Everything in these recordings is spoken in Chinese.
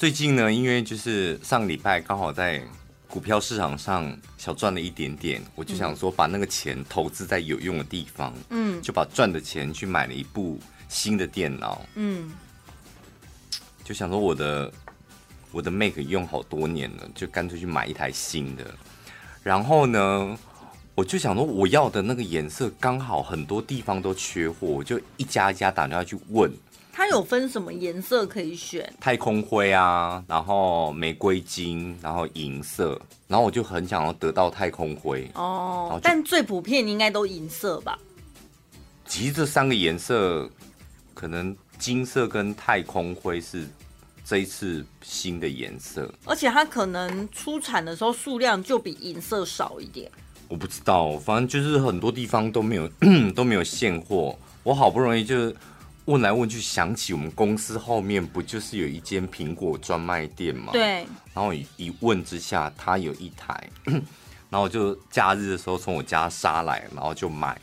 最近呢，因为就是上礼拜刚好在股票市场上小赚了一点点，我就想说把那个钱投资在有用的地方，嗯，就把赚的钱去买了一部新的电脑，嗯，就想说我的我的 Mac 用好多年了，就干脆去买一台新的。然后呢，我就想说我要的那个颜色刚好很多地方都缺货，我就一家一家打电话去问。它有分什么颜色可以选？太空灰啊，然后玫瑰金，然后银色，然后我就很想要得到太空灰哦。但最普遍应该都银色吧？其实这三个颜色，可能金色跟太空灰是这一次新的颜色，而且它可能出产的时候数量就比银色少一点。我不知道，反正就是很多地方都没有 都没有现货，我好不容易就。问来问去，想起我们公司后面不就是有一间苹果专卖店吗？对。然后一问之下，他有一台，然后我就假日的时候从我家杀来，然后就买。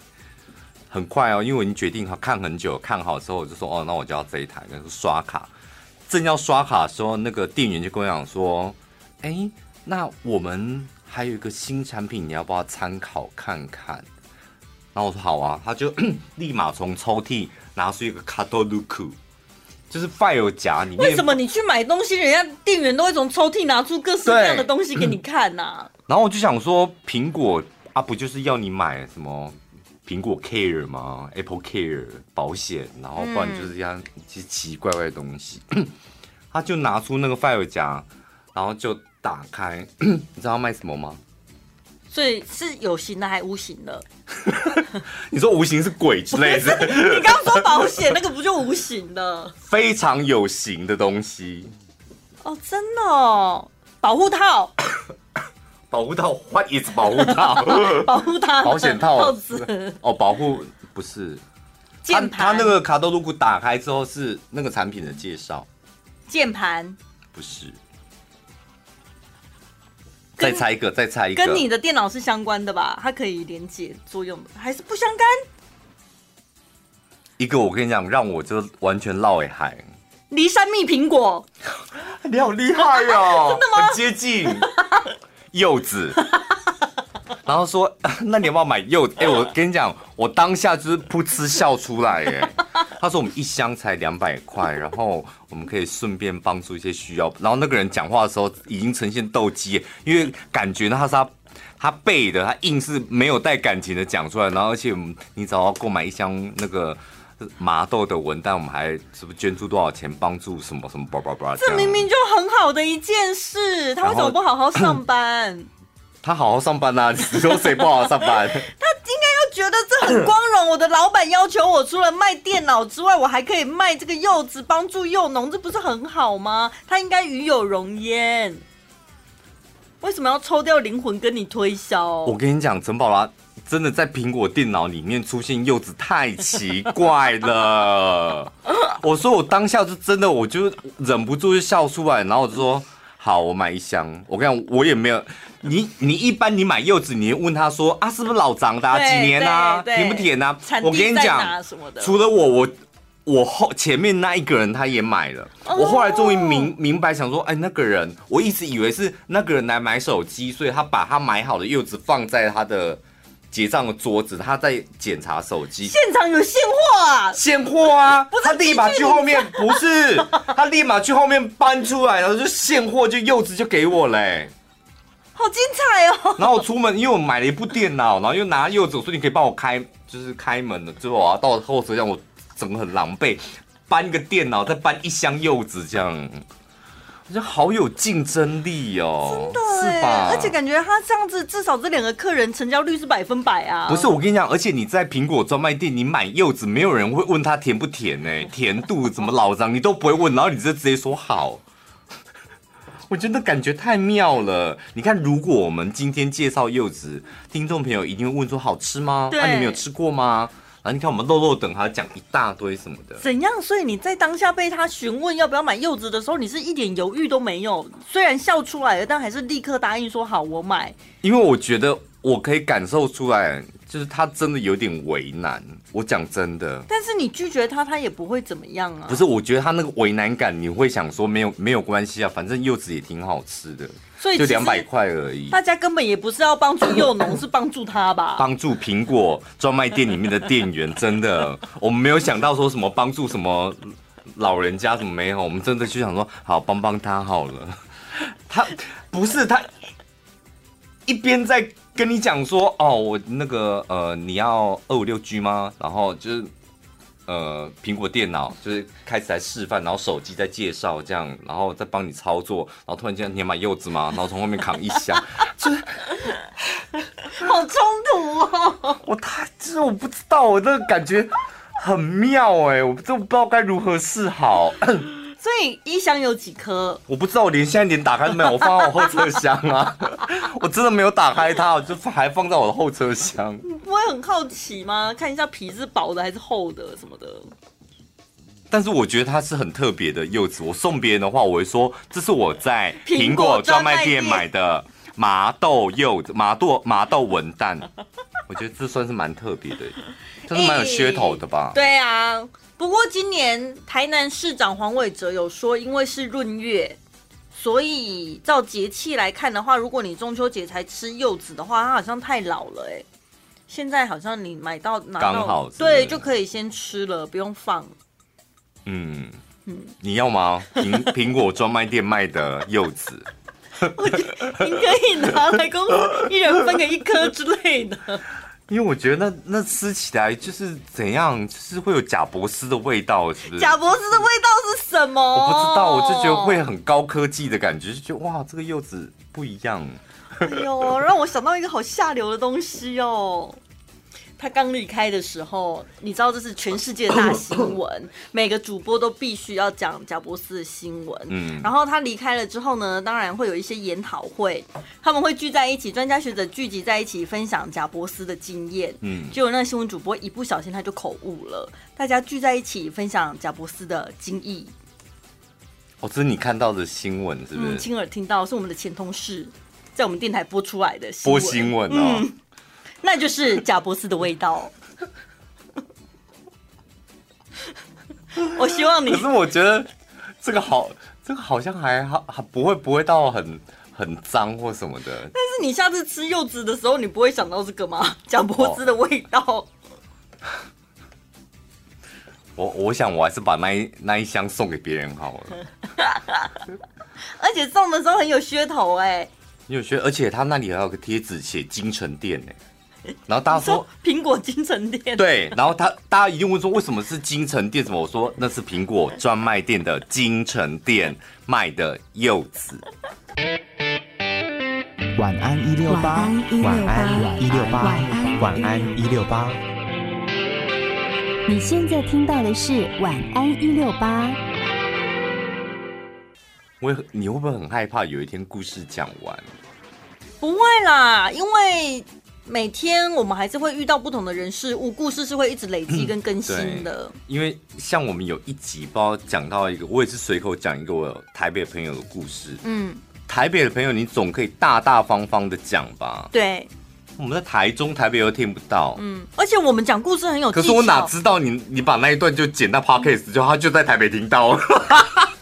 很快哦，因为我已经决定好看很久，看好之后我就说哦，那我就要这一台。那个刷卡，正要刷卡的时候，那个店员就跟我讲说：“哎，那我们还有一个新产品，你要不要参考看看？”然后我说：“好啊。”他就 立马从抽屉。拿出一个卡多鲁库，就是 file 夹里面。为什么你去买东西，人家店员都会从抽屉拿出各式各样的东西给你看呢、啊？然后我就想说，苹果啊，不就是要你买什么苹果 Care 吗？Apple Care 保险，然后不然就是这样一些奇奇怪怪的东西。嗯、他就拿出那个 file 夹，然后就打开，你知道他卖什么吗？所以是有形的还无形的？你说无形是鬼之类的？你刚刚说保险那个不就无形的？非常有形的东西哦，真的哦，保护套，保护套，What is 保护套？保护套，保险套，子哦，保护不是键盘，他那个卡多鲁库打开之后是那个产品的介绍，键盘不是。再猜一个，再猜一个，跟你的电脑是相关的吧？它可以连接作用的，还是不相干？一个我跟你讲，让我就完全落海。骊山蜜苹果，你好厉害哦！真的吗？很接近柚子。然后说，那你要不要买柚子？哎、欸，我跟你讲，我当下就是噗嗤笑出来。哎，他说我们一箱才两百块，然后我们可以顺便帮助一些需要。然后那个人讲话的时候已经呈现斗鸡，因为感觉呢他是他他背的，他硬是没有带感情的讲出来。然后而且你只要购买一箱那个麻豆的文旦，我们还是不是捐出多少钱帮助什么什么叭叭叭？这明明就很好的一件事，他为什么不好好上班？他好好上班呐、啊，你说谁不好好上班？他应该要觉得这很光荣。我的老板要求我除了卖电脑之外，我还可以卖这个柚子，帮助柚农，这不是很好吗？他应该与有荣焉。为什么要抽掉灵魂跟你推销？我跟你讲，陈宝拉真的在苹果电脑里面出现柚子太奇怪了。我说我当下就真的，我就忍不住就笑出来，然后我就说。好，我买一箱。我跟你讲，我也没有。你你一般你买柚子，你问他说啊，是不是老长的、啊，几年啊，甜不甜啊？我跟你讲，除了我，我我后前面那一个人他也买了。Oh. 我后来终于明明白，想说，哎，那个人，我一直以为是那个人来买手机，所以他把他买好的柚子放在他的。结账的桌子，他在检查手机。现场有现货啊！现货啊！不是他立马去后面，不是他立马去后面搬出来，然后就现货，就柚子就给我嘞、欸，好精彩哦！然后我出门，因为我买了一部电脑，然后又拿柚子，我说你可以帮我开，就是开门了，之后我要到后车厢，我整个很狼狈，搬一个电脑，再搬一箱柚子这样。我觉得好有竞争力哦，真的是吧？而且感觉他这样子，至少这两个客人成交率是百分百啊。不是，我跟你讲，而且你在苹果专卖店，你买柚子，没有人会问他甜不甜呢？甜度怎么老张，你都不会问，然后你就直接说好。我真的感觉太妙了。你看，如果我们今天介绍柚子，听众朋友一定会问说好吃吗？那、啊、你没有吃过吗？然后、你看我们肉肉等他讲一大堆什么的，怎样？所以你在当下被他询问要不要买柚子的时候，你是一点犹豫都没有，虽然笑出来了，但还是立刻答应说好，我买。因为我觉得我可以感受出来，就是他真的有点为难。我讲真的，但是你拒绝他，他也不会怎么样啊。不是，我觉得他那个为难感，你会想说没有没有关系啊，反正柚子也挺好吃的，所以就两百块而已。大家根本也不是要帮助柚农，是帮助他吧？帮助苹果专卖店里面的店员，真的，我们没有想到说什么帮助什么老人家，什么没有，我们真的就想说好帮帮他好了。他不是他一边在。跟你讲说哦，我那个呃，你要二五六 G 吗？然后就是呃，苹果电脑就是开始来示范，然后手机在介绍这样，然后再帮你操作，然后突然间你要买柚子吗？然后从后面扛一箱，就是好冲突哦！我太就是我不知道，我这个感觉很妙哎，我真不知道该如何是好。所以一箱有几颗？我不知道，我连现在连打开都没有，我放在我后车厢啊，我真的没有打开它，我就还放在我的后车厢。你不会很好奇吗？看一下皮是薄的还是厚的什么的？但是我觉得它是很特别的柚子。我送别人的话，我会说这是我在苹果专卖店买的麻豆柚子，麻豆麻豆文旦。我觉得这算是蛮特别的，这是蛮有噱头的吧？欸、对啊。不过今年台南市长黄伟哲有说，因为是闰月，所以照节气来看的话，如果你中秋节才吃柚子的话，它好像太老了哎。现在好像你买到拿到对就可以先吃了，不用放。嗯嗯，你要吗？苹苹果专卖店卖的柚子，我觉得您可以拿来公司一人分个一颗之类的。因为我觉得那那吃起来就是怎样，就是会有贾博斯的味道，是不是？贾博斯的味道是什么？我不知道，我就觉得会很高科技的感觉，就觉得哇，这个柚子不一样。哎呦，让我想到一个好下流的东西哦。他刚离开的时候，你知道这是全世界的大新闻，每个主播都必须要讲贾伯斯的新闻。嗯，然后他离开了之后呢，当然会有一些研讨会，他们会聚在一起，专家学者聚集在一起分享贾伯斯的经验。嗯，结果那个新闻主播一不小心他就口误了，大家聚在一起分享贾伯斯的经历。哦，这是你看到的新闻是不是？嗯，亲耳听到，是我们的前同事在我们电台播出来的播新闻哦。嗯那就是贾伯斯的味道。我希望你。可是我觉得这个好，这个好像还好，还不会不会到很很脏或什么的。但是你下次吃柚子的时候，你不会想到这个吗？贾伯斯的味道。哦、我我想我还是把那一那一箱送给别人好了。而且送的时候很有噱头哎。你有噱，而且他那里还有个贴纸写京城店呢。然后大家说苹果金城店，对，然后他大家一定问说为什么是金城店？什么？我说那是苹果专卖店的金城店卖的柚子。晚安一六八，晚安一六八，晚安一六八。你现在听到的是晚安一六八。我你会不会很害怕有一天故事讲完？不会啦，因为。每天我们还是会遇到不同的人事物，故事是会一直累积 跟更新的。因为像我们有一集，不知道讲到一个，我也是随口讲一个我台北朋友的故事。嗯，台北的朋友，你总可以大大方方的讲吧？对，我们在台中、台北又听不到。嗯，而且我们讲故事很有，可是我哪知道你你把那一段就剪到 podcast，就他就在台北听到。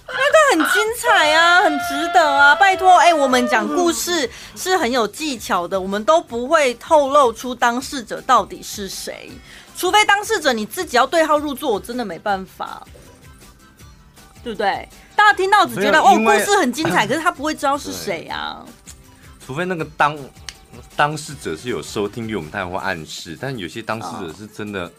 很精彩啊，很值得啊！拜托，哎、欸，我们讲故事是很有技巧的，我们都不会透露出当事者到底是谁，除非当事者你自己要对号入座，我真的没办法，对不对？大家听到只觉得哦，故事很精彩，可是他不会知道是谁啊。除非那个当。当事者是有收听率，我们当然会暗示，但有些当事者是真的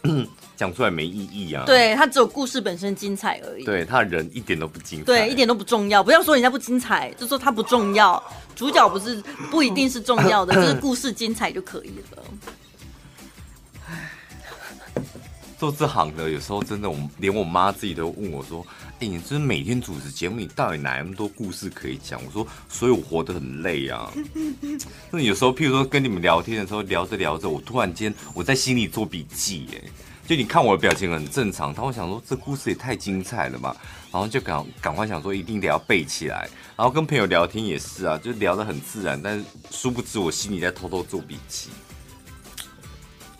讲、哦、出来没意义啊。对，他只有故事本身精彩而已。对，他人一点都不精彩。对，一点都不重要。不要说人家不精彩，就说他不重要。主角不是不一定是重要的，就是故事精彩就可以了。做这行的，有时候真的，我连我妈自己都问我说。哎、欸，你真每天主持节目，你到底哪那么多故事可以讲？我说，所以我活得很累啊。那有时候，譬如说跟你们聊天的时候，聊着聊着，我突然间我在心里做笔记，哎，就你看我的表情很正常，他会想说这故事也太精彩了嘛，然后就赶赶快想说一定得要背起来。然后跟朋友聊天也是啊，就聊得很自然，但是殊不知我心里在偷偷做笔记。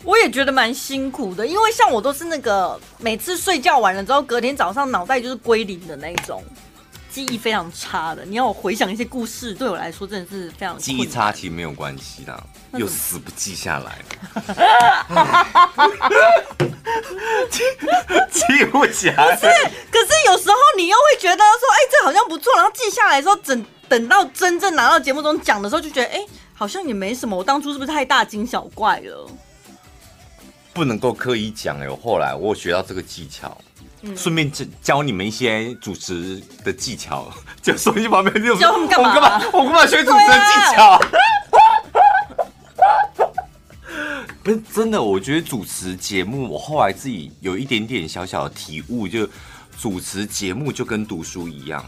我也觉得蛮辛苦的，因为像我都是那个每次睡觉完了之后，隔天早上脑袋就是归零的那种，记忆非常差的。你要我回想一些故事，对我来说真的是非常。记忆差其实没有关系的，又死不记下来，记 记不起来。不是，可是有时候你又会觉得说，哎、欸，这好像不错，然后记下来的时候，等等到真正拿到节目中讲的时候，就觉得，哎、欸，好像也没什么。我当初是不是太大惊小怪了？不能够刻意讲哎，我后来我有学到这个技巧，顺、嗯、便教教你们一些主持的技巧。就手机旁边就教他们干嘛？我干嘛？我干嘛学主持的技巧？啊、不是真的，我觉得主持节目，我后来自己有一点点小小的体悟，就主持节目就跟读书一样。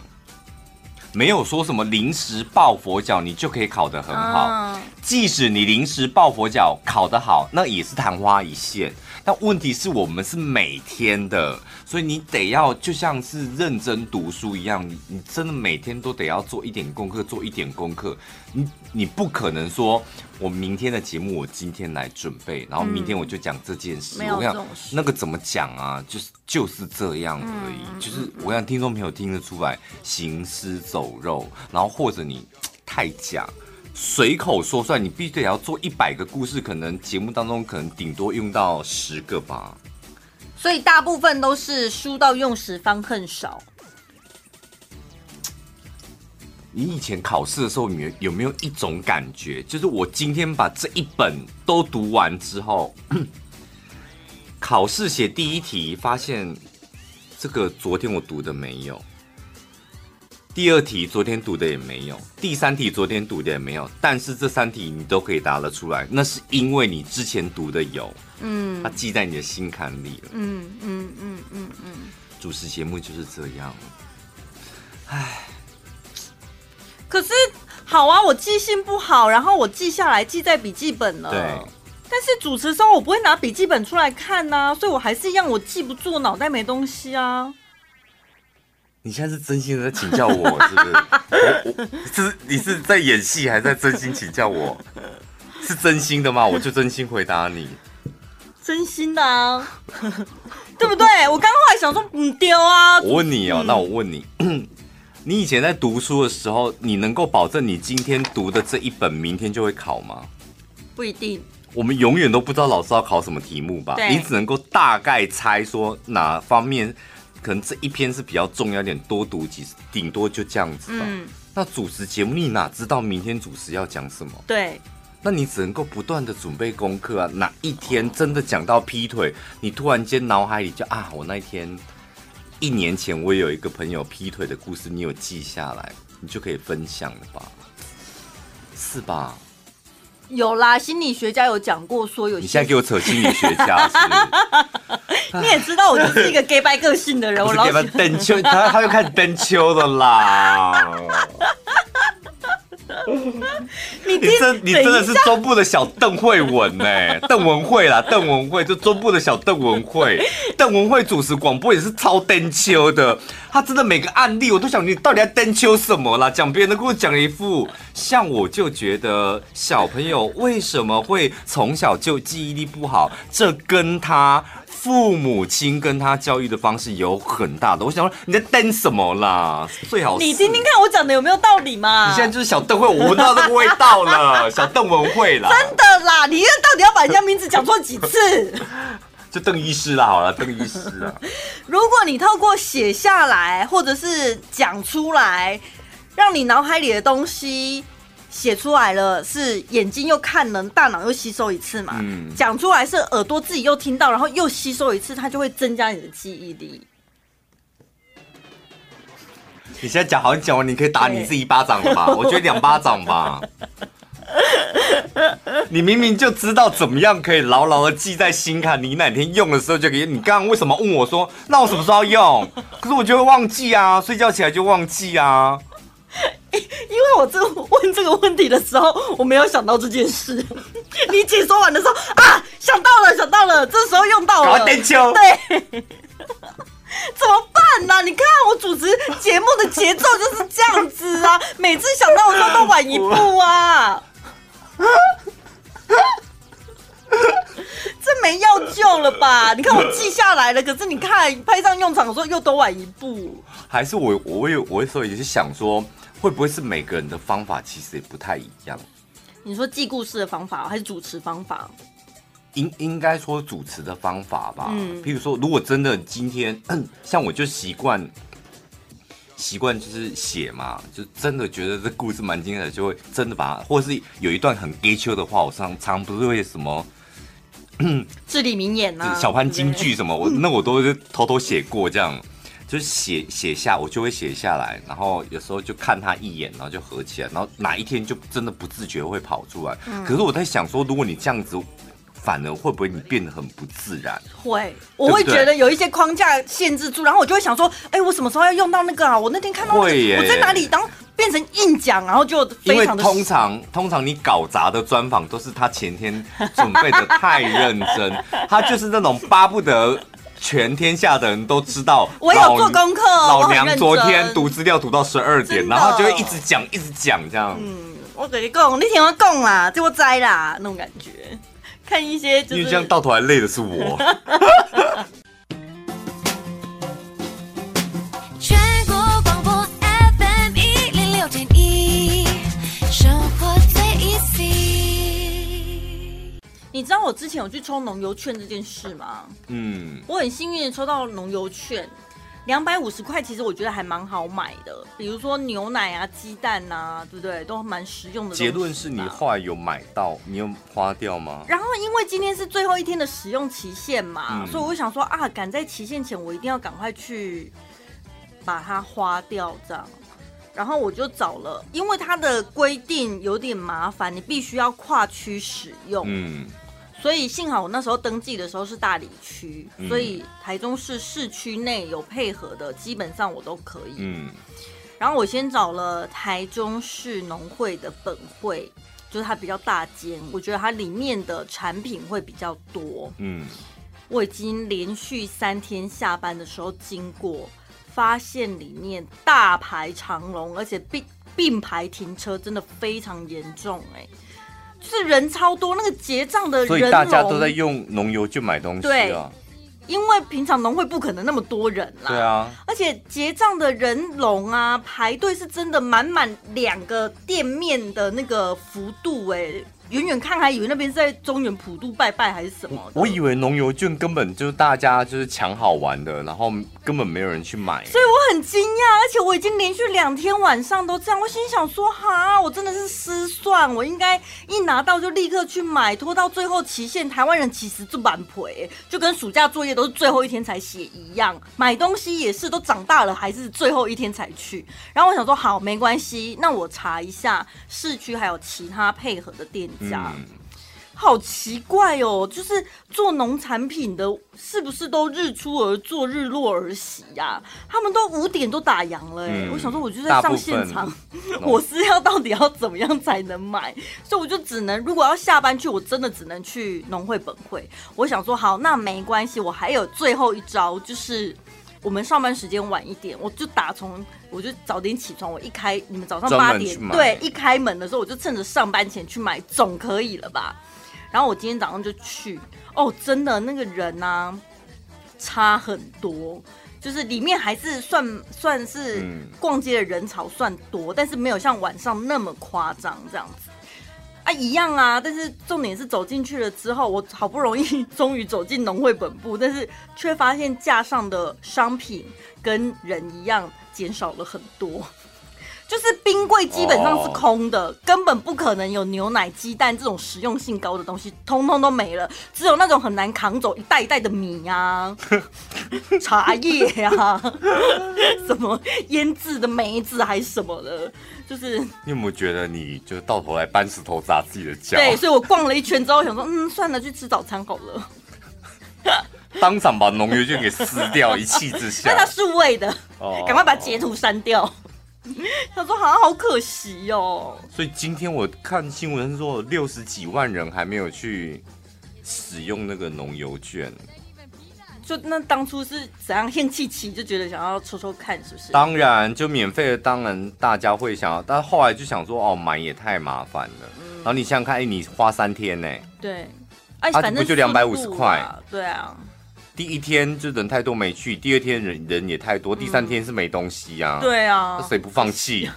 没有说什么临时抱佛脚，你就可以考得很好。嗯。即使你临时抱佛脚考得好，那也是昙花一现。但问题是我们是每天的，所以你得要就像是认真读书一样，你你真的每天都得要做一点功课，做一点功课。你你不可能说，我明天的节目我今天来准备，然后明天我就讲这件事。嗯、我想那个怎么讲啊？就是就是这样而已。嗯、就是我想听众朋友听得出来，行尸走肉，然后或者你太假。随口说出来，你必须得要做一百个故事，可能节目当中可能顶多用到十个吧。所以大部分都是书到用时方恨少。你以前考试的时候，你有没有一种感觉，就是我今天把这一本都读完之后，考试写第一题，发现这个昨天我读的没有。第二题昨天读的也没有，第三题昨天读的也没有，但是这三题你都可以答得出来，那是因为你之前读的有，嗯，它记在你的心坎里。了，嗯嗯嗯嗯嗯，主持节目就是这样，唉，可是好啊，我记性不好，然后我记下来记在笔记本了，对，但是主持的时候我不会拿笔记本出来看呐、啊，所以我还是一样，我记不住，脑袋没东西啊。你现在是真心的在请教我，是不是？我我是你是在演戏，还是在真心请教我？是真心的吗？我就真心回答你。真心的啊，对不对？我刚刚还想说不丢啊。我问你哦，那我问你，你以前在读书的时候，你能够保证你今天读的这一本明天就会考吗？不一定。我们永远都不知道老师要考什么题目吧？你只能够大概猜说哪方面。可能这一篇是比较重要一点，多读几次，顶多就这样子吧。嗯，那主持节目，你哪知道明天主持要讲什么？对，那你只能够不断的准备功课啊。哪一天真的讲到劈腿，你突然间脑海里就啊，我那一天一年前我有一个朋友劈腿的故事，你有记下来，你就可以分享了吧？是吧？有啦，心理学家有讲过说有。你现在给我扯心理学家是是，你也知道我就是一个 gay 白个性的人，我老喜欢邓秋，他他又开始邓秋的啦。你你真你真的是中部的小邓慧文呢？邓文慧啦，邓文慧就中部的小邓文慧，邓文慧主持广播也是超登秋的。他真的每个案例我都想，你到底要邓秋什么啦？讲别人的故事讲一副，像我就觉得小朋友为什么会从小就记忆力不好，这跟他。父母亲跟他教育的方式有很大的，我想说你在瞪什么啦？最好你听听看我讲的有没有道理嘛？你现在就是小邓慧，我闻到这个味道了，小邓文慧啦。真的啦，你到底要把人家名字讲错几次？就邓医师啦，好了，邓医师啊。如果你透过写下来或者是讲出来，让你脑海里的东西。写出来了，是眼睛又看能，大脑又吸收一次嘛？嗯，讲出来是耳朵自己又听到，然后又吸收一次，它就会增加你的记忆力。你现在讲好像讲完，你可以打你自己一巴掌了吧？我觉得两巴掌吧。你明明就知道怎么样可以牢牢的记在心坎，你哪天用的时候就可以。你刚刚为什么问我说，那我什么时候要用？可是我就会忘记啊，睡觉起来就忘记啊。因为我这个问这个问题的时候，我没有想到这件事。你解说完的时候啊，想到了，想到了，这时候用到了。对，怎么办呢、啊？你看我主持节目的节奏就是这样子啊，每次想到的时候都晚一步啊。这没药救了吧？你看我记下来了，可是你看派上用场的时候又多晚一步。还是我我有我有时候也是想说，会不会是每个人的方法其实也不太一样？你说记故事的方法还是主持方法？应应该说主持的方法吧。嗯，譬如说，如果真的今天像我就习惯习惯就是写嘛，就真的觉得这故事蛮精彩的，就会真的把它，或者是有一段很给秋的话，我常常不是会什么至理名言啊，小潘金句什么，我那我都是偷偷写过这样。就是写写下，我就会写下来，然后有时候就看他一眼，然后就合起来，然后哪一天就真的不自觉会跑出来。嗯、可是我在想说，如果你这样子，反而会不会你变得很不自然？会，我会觉得有一些框架限制住，然后我就会想说，哎、欸，我什么时候要用到那个啊？我那天看到、那个，会耶我在哪里当变成硬讲，然后就非常的。因为通常通常你搞砸的专访都是他前天准备的太认真，他就是那种巴不得。全天下的人都知道，我有做功课。老娘昨天读资料读到十二点，然后就会一直讲，一直讲这样。嗯，我跟你讲，你听我讲啦，就我栽啦，那种感觉。看一些，就是，因为这样到头来累的是我。你知道我之前有去抽农油券这件事吗？嗯，我很幸运的抽到农油券，两百五十块，其实我觉得还蛮好买的。比如说牛奶啊、鸡蛋啊，对不对？都蛮实用的。结论是你后来有买到，你有花掉吗？然后因为今天是最后一天的使用期限嘛，嗯、所以我想说啊，赶在期限前，我一定要赶快去把它花掉，这样。然后我就找了，因为它的规定有点麻烦，你必须要跨区使用。嗯。所以幸好我那时候登记的时候是大理区，嗯、所以台中市市区内有配合的，基本上我都可以。嗯，然后我先找了台中市农会的本会，就是它比较大间，我觉得它里面的产品会比较多。嗯，我已经连续三天下班的时候经过，发现里面大排长龙，而且并并排停车，真的非常严重哎、欸。就是人超多，那个结账的人，所以大家都在用农油去买东西啊。对，因为平常农会不可能那么多人啦。对啊，而且结账的人龙啊，排队是真的满满两个店面的那个幅度哎、欸。远远看还以为那边是在中原普渡拜拜还是什么？我以为农游券根本就是大家就是抢好玩的，然后根本没有人去买，所以我很惊讶。而且我已经连续两天晚上都这样，我心想说哈，我真的是失算，我应该一拿到就立刻去买，拖到最后期限。台湾人其实就蛮赔，就跟暑假作业都是最后一天才写一样，买东西也是都长大了还是最后一天才去。然后我想说好，没关系，那我查一下市区还有其他配合的店。嗯，好奇怪哦，就是做农产品的，是不是都日出而作，日落而息呀？他们都五点都打烊了，哎，我想说，我就在上现场，我是要到底要怎么样才能买？所以我就只能，如果要下班去，我真的只能去农会本会。我想说，好，那没关系，我还有最后一招，就是。我们上班时间晚一点，我就打从我就早点起床，我一开你们早上八点对一开门的时候，我就趁着上班前去买，总可以了吧？然后我今天早上就去，哦，真的那个人呢、啊，差很多，就是里面还是算算是逛街的人潮算多，但是没有像晚上那么夸张这样子。啊，一样啊，但是重点是走进去了之后，我好不容易 终于走进农会本部，但是却发现架上的商品跟人一样减少了很多。就是冰柜基本上是空的，oh. 根本不可能有牛奶、鸡蛋这种实用性高的东西，通通都没了。只有那种很难扛走一袋一袋的米啊、茶叶啊、什么腌制的梅子还是什么的，就是。你有没有觉得你就到头来搬石头砸自己的脚？对，所以我逛了一圈之后，想说，嗯，算了，去吃早餐好了。当场把农药券给撕掉，一气之下。那它数位的，赶、oh. 快把截图删掉。他说：“好像好可惜哦。”所以今天我看新闻说，六十几万人还没有去使用那个农油券。就那当初是怎样献气期，就觉得想要抽抽看，是不是？当然，就免费的，当然大家会想要，但后来就想说，哦，买也太麻烦了。嗯、然后你想想看，哎，你花三天呢？对。哎，反正不就两百五十块？对啊。第一天就人太多没去，第二天人人也太多，第三天是没东西啊。嗯、对啊，那谁不放弃？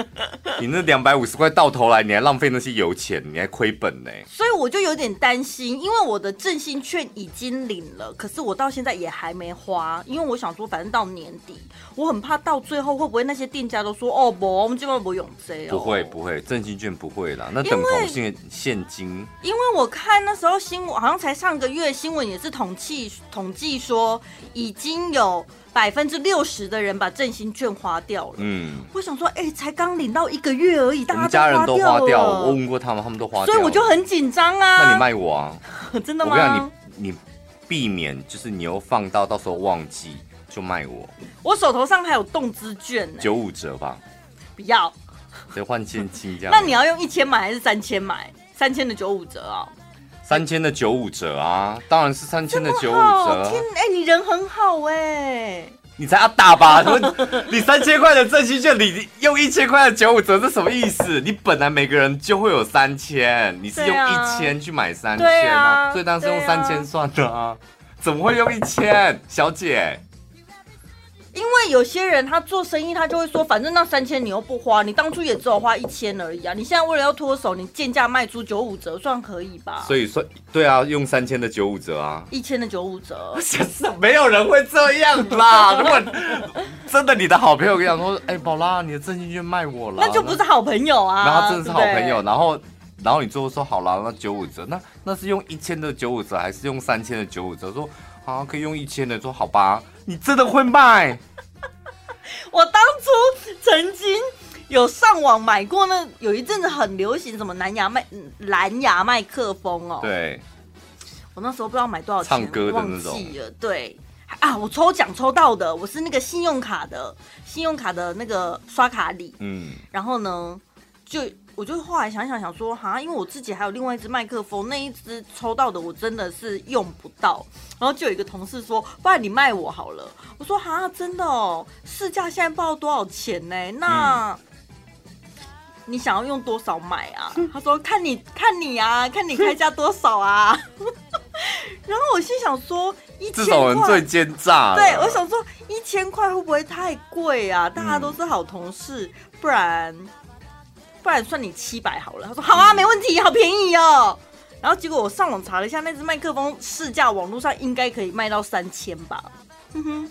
你那两百五十块到头来，你还浪费那些油钱，你还亏本呢。所以我就有点担心，因为我的振兴券已经领了，可是我到现在也还没花，因为我想说，反正到年底，我很怕到最后会不会那些店家都说哦不，我们今晚不用这哦。不会不会，振兴券不会啦，那等同现现金。因为我看那时候新闻，好像才上个月新闻也是统计统。统计说已经有百分之六十的人把振兴券花掉了。嗯，我想说，哎、欸，才刚领到一个月而已，大家人都花掉了。我问过他们，他们都花掉了。所以我就很紧张啊。那你卖我啊？真的吗？我跟你讲，你你避免就是你又放到到时候忘记就卖我。我手头上还有动资券呢，九五折吧？不要，得换现金这样。那你要用一千买还是三千买？三千的九五折啊？三千的九五折啊，当然是三千的九五折。天，哎、欸，你人很好哎、欸，你才要打吧？你三千块的振兴券，你用一千块的九五折，这什么意思？你本来每个人就会有三千，你是用一千去买三千啊，啊所以当时用三千算的啊，啊怎么会用一千，小姐？因为有些人他做生意，他就会说，反正那三千你又不花，你当初也只有花一千而已啊。你现在为了要脱手，你贱价卖出九五折，算可以吧？所以说，对啊，用三千的九五折啊，一千的九五折，没有人会这样啦。如果真的你的好朋友跟你讲说，哎、欸，宝拉，你的振兴券卖我了，那就不是好朋友啊。然后真的是好朋友，然后然后你最后说好了，那九五折，那那是用一千的九五折，还是用三千的九五折？说啊可以用一千的，说好吧。你真的会卖？我当初曾经有上网买过，那有一阵子很流行什么蓝牙麦蓝牙麦克风哦。对，我那时候不知道买多少钱，唱歌的那种。忘记了。对啊，我抽奖抽到的，我是那个信用卡的，信用卡的那个刷卡礼。嗯。然后呢，就。我就后来想想想说，哈，因为我自己还有另外一支麦克风，那一支抽到的我真的是用不到。然后就有一个同事说，不然你卖我好了。我说，哈，真的哦，市价现在不知道多少钱呢？那你想要用多少买啊？他说，看你看你啊，看你开价多少啊。然后我心想说，一千块，这种人最奸诈。对，我想说一千块会不会太贵啊？大家都是好同事，不然。不然算你七百好了。他说好啊，没问题，好便宜哦。然后结果我上网查了一下，那只麦克风市价网络上应该可以卖到三千吧。哼哼。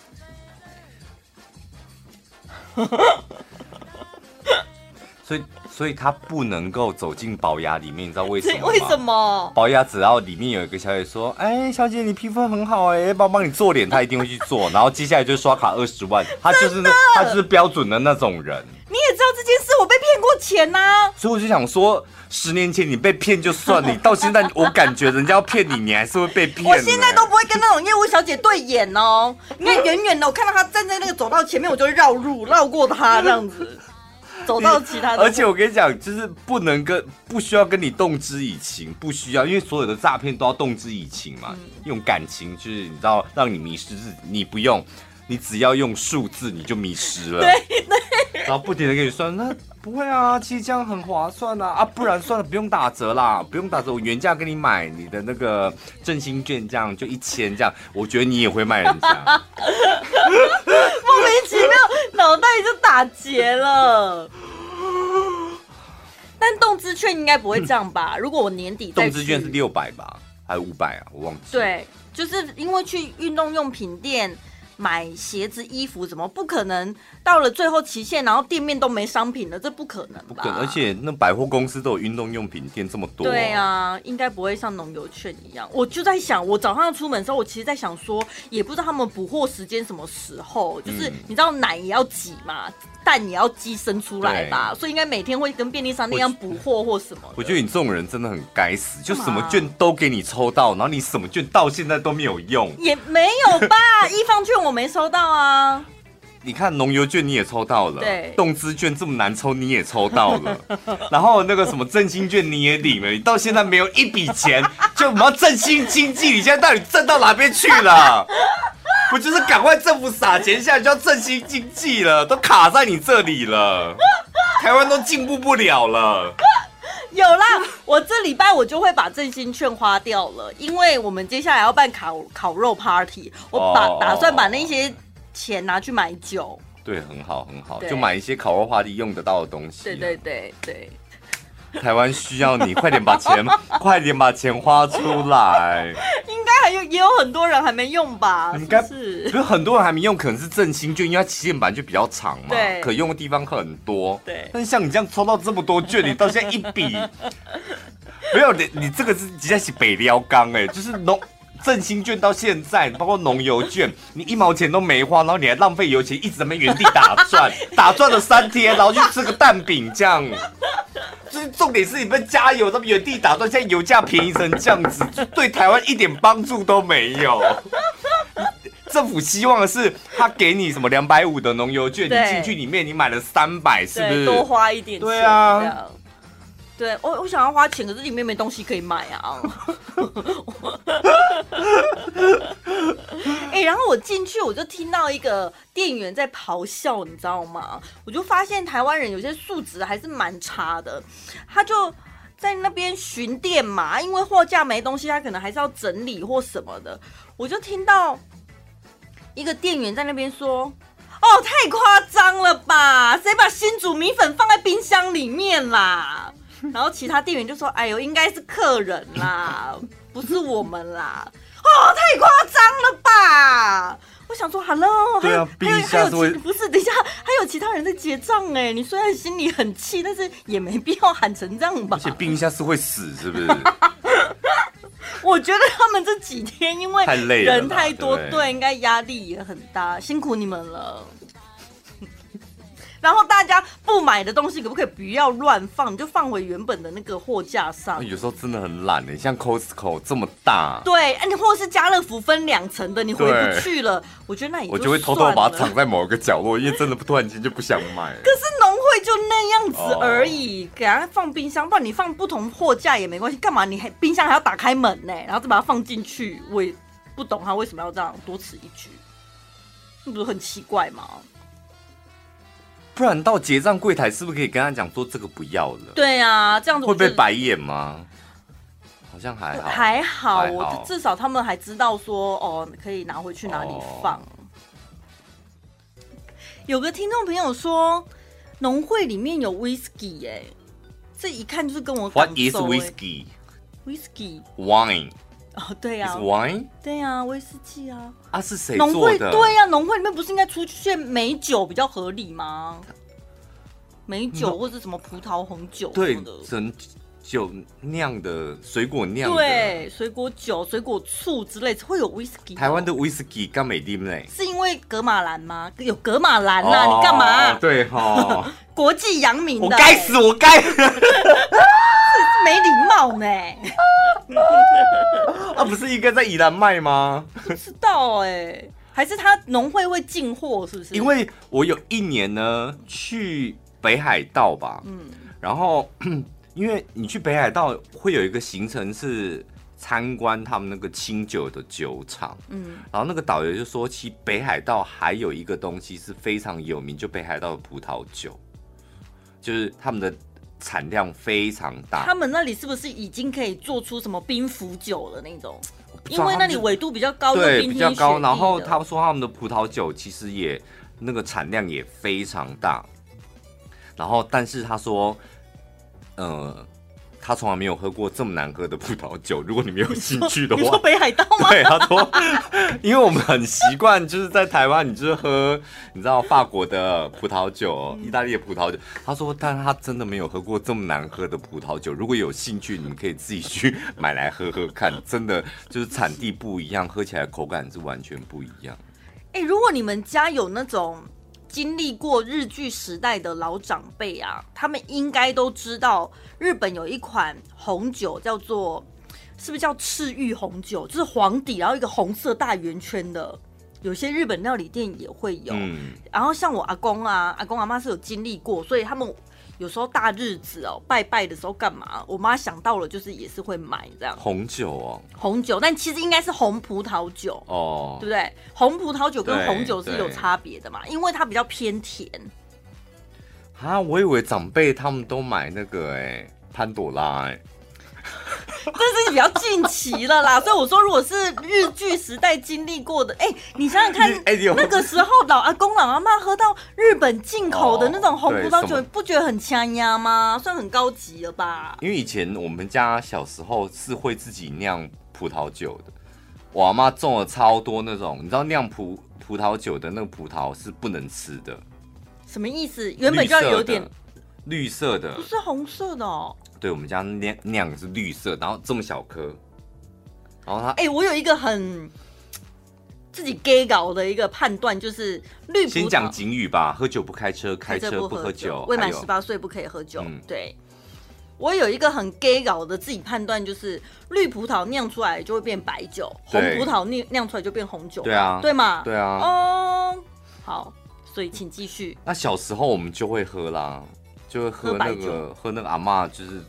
所以，所以他不能够走进宝牙里面，你知道为什么吗？为什么？宝雅只要里面有一个小姐说：“哎，小姐，你皮肤很好哎，帮帮你做脸。”他一定会去做，然后接下来就刷卡二十万。他就是那，他就是标准的那种人。你也知道这件事，我被骗过钱呐、啊，所以我就想说，十年前你被骗就算了，你到现在我感觉人家要骗你，你还是会被骗。我现在都不会跟那种业务小姐对眼哦，你看远远的，我看到她站在那个走道前面，我就绕路绕过她这样子，走到其他的。而且我跟你讲，就是不能跟不需要跟你动之以情，不需要，因为所有的诈骗都要动之以情嘛，嗯、用感情就是你知道让你迷失自己，你不用。你只要用数字，你就迷失了。对对。然后不停的跟你说，那不会啊，其实这样很划算啊啊，不然算了，不用打折啦，不用打折，我原价给你买你的那个振兴券，这样就一千这样，我觉得你也会卖人家。莫名其妙，脑袋就打结了。但动资券应该不会这样吧？如果我年底动资券是六百吧，还是五百啊？我忘记。对，就是因为去运动用品店。买鞋子、衣服怎么不可能？到了最后期限，然后店面都没商品了，这不可能吧？不可能，而且那百货公司都有运动用品店这么多。对啊，应该不会像农游券一样。我就在想，我早上要出门的时候，我其实在想说，也不知道他们补货时间什么时候。就是你知道奶也要挤嘛，蛋也要鸡生出来吧，所以应该每天会跟便利商店一样补货或什么。我觉得你这种人真的很该死，就什么券都给你抽到，然后你什么券到现在都没有用。也没有吧，一方券我没收到啊。你看农油券你也抽到了，对，动资券这么难抽你也抽到了，然后那个什么振兴券你也领了，你到现在没有一笔钱，就我们要振兴经济，你现在到底挣到哪边去了？不就是赶快政府撒钱下来就要振兴经济了，都卡在你这里了，台湾都进步不了了。有啦，我这礼拜我就会把振兴券花掉了，因为我们接下来要办烤烤肉 party，我把、oh. 打算把那些钱拿去买酒。对，很好很好，就买一些烤肉 party 用得到的东西。对对对对。台湾需要你，快点把钱，快点把钱花出来。应该还有也有很多人还没用吧？应该是，不是很多人还没用，可能是振兴券，因为它期限本来就比较长嘛，对，可用的地方很多。对，但是像你这样抽到这么多券，你到现在一笔，没有你，你这个是直接是北撩缸哎，就是农。振兴券到现在，包括农油券，你一毛钱都没花，然后你还浪费油钱，一直在那边原地打转，打转了三天，然后去吃个蛋饼这样。最重点是你们加油，他们原地打转，现在油价便宜成这样子，对台湾一点帮助都没有。政府希望的是他给你什么两百五的农油券，你进去里面你买了三百，是不是多花一点钱？对啊。对我，我想要花钱，可是里面没东西可以买啊。哎、欸，然后我进去，我就听到一个店员在咆哮，你知道吗？我就发现台湾人有些素质还是蛮差的。他就在那边巡店嘛，因为货架没东西，他可能还是要整理或什么的。我就听到一个店员在那边说：“哦，太夸张了吧？谁把新煮米粉放在冰箱里面啦？”然后其他店员就说：“哎呦，应该是客人啦，不是我们啦。”哦，太夸张了吧！我想说，Hello，对啊，冰箱是会不是？等一下，还有其他人在结账哎。你虽然心里很气，但是也没必要喊成这样吧？而且冰一下是会死，是不是？我觉得他们这几天因为人太多，对，对，应该压力也很大，辛苦你们了。然后大家不买的东西可不可以不要乱放？你就放回原本的那个货架上。有时候真的很懒诶，像 Costco 这么大，对，哎，你或者是家乐福分两层的，你回不去了，我觉得那也就我就会偷偷把它藏在某一个角落，因为真的突然间就不想买。可是农会就那样子而已，给它放冰箱，不然你放不同货架也没关系，干嘛你还冰箱还要打开门呢？然后再把它放进去，我也不懂他为什么要这样多此一举，那不是很奇怪吗？不然到结账柜台是不是可以跟他讲说这个不要了？对啊，这样子会被白眼吗？好像还好，还好，我至少他们还知道说哦，可以拿回去哪里放。哦、有个听众朋友说，农会里面有 whisky 哎，这一看就是跟我 What is whisky？Whisky，wine。哦，对呀、啊，wine，对呀、啊，威士忌啊，啊是谁？农会对呀、啊，农会里面不是应该出现美酒比较合理吗？美酒或者什么葡萄红酒什么的，对，整酒酿的水果酿的，对，水果酒、水果醋之类会有威士忌。台湾的威士忌干美丁嘞，是因为格马兰吗？有格马兰呐，哦、你干嘛？对哈、哦，国际扬名的，我该死，我该。没礼貌呢！啊，不是应该在宜兰卖吗？不知道哎、欸，还是他农会会进货，是不是？因为我有一年呢去北海道吧，嗯，然后 因为你去北海道会有一个行程是参观他们那个清酒的酒厂，嗯，然后那个导游就说，其实北海道还有一个东西是非常有名，就北海道的葡萄酒，就是他们的。产量非常大，他们那里是不是已经可以做出什么冰伏酒了那种？因为那里纬度比较高，对，比较高。然后他们说他们的葡萄酒其实也那个产量也非常大。然后，但是他说，呃。他从来没有喝过这么难喝的葡萄酒。如果你没有兴趣的话，你说北海道吗？对，他说，因为我们很习惯，就是在台湾，你就是喝，你知道法国的葡萄酒、意大利的葡萄酒。他说，但他真的没有喝过这么难喝的葡萄酒。如果有兴趣，你们可以自己去买来喝喝看。真的就是产地不一样，喝起来口感是完全不一样。哎、欸，如果你们家有那种。经历过日剧时代的老长辈啊，他们应该都知道，日本有一款红酒叫做，是不是叫赤玉红酒？就是黄底，然后一个红色大圆圈的，有些日本料理店也会有。嗯，然后像我阿公啊，阿公阿妈是有经历过，所以他们。有时候大日子哦，拜拜的时候干嘛？我妈想到了，就是也是会买这样。红酒哦，红酒，但其实应该是红葡萄酒哦，对不对？红葡萄酒跟红酒是有差别的嘛，因为它比较偏甜。啊，我以为长辈他们都买那个哎、欸，潘朵拉哎、欸。但是比较近期了啦，所以我说，如果是日剧时代经历过的，哎、欸，你想想看，那个时候老阿公老阿妈喝到日本进口的那种红葡萄酒，不觉得很呛压吗？算很高级了吧？因为以前我们家小时候是会自己酿葡萄酒的，我阿妈种了超多那种，你知道酿葡葡萄酒的那个葡萄是不能吃的，什么意思？原本就要有点绿色的，不是红色的哦。对，我们家酿酿的是绿色，然后这么小颗，然后它，哎、欸，我有一个很自己 gay 搞的一个判断，就是绿葡萄。先讲警语吧，喝酒不开车，开车不喝酒，未满十八岁不可以喝酒。嗯、对，我有一个很 gay 搞的自己判断，就是绿葡萄酿出来就会变白酒，红葡萄酿酿出来就变红酒。对啊，对嘛？对啊。哦，好，所以请继续。那小时候我们就会喝啦，就会喝那个喝，喝那个阿嬷就是。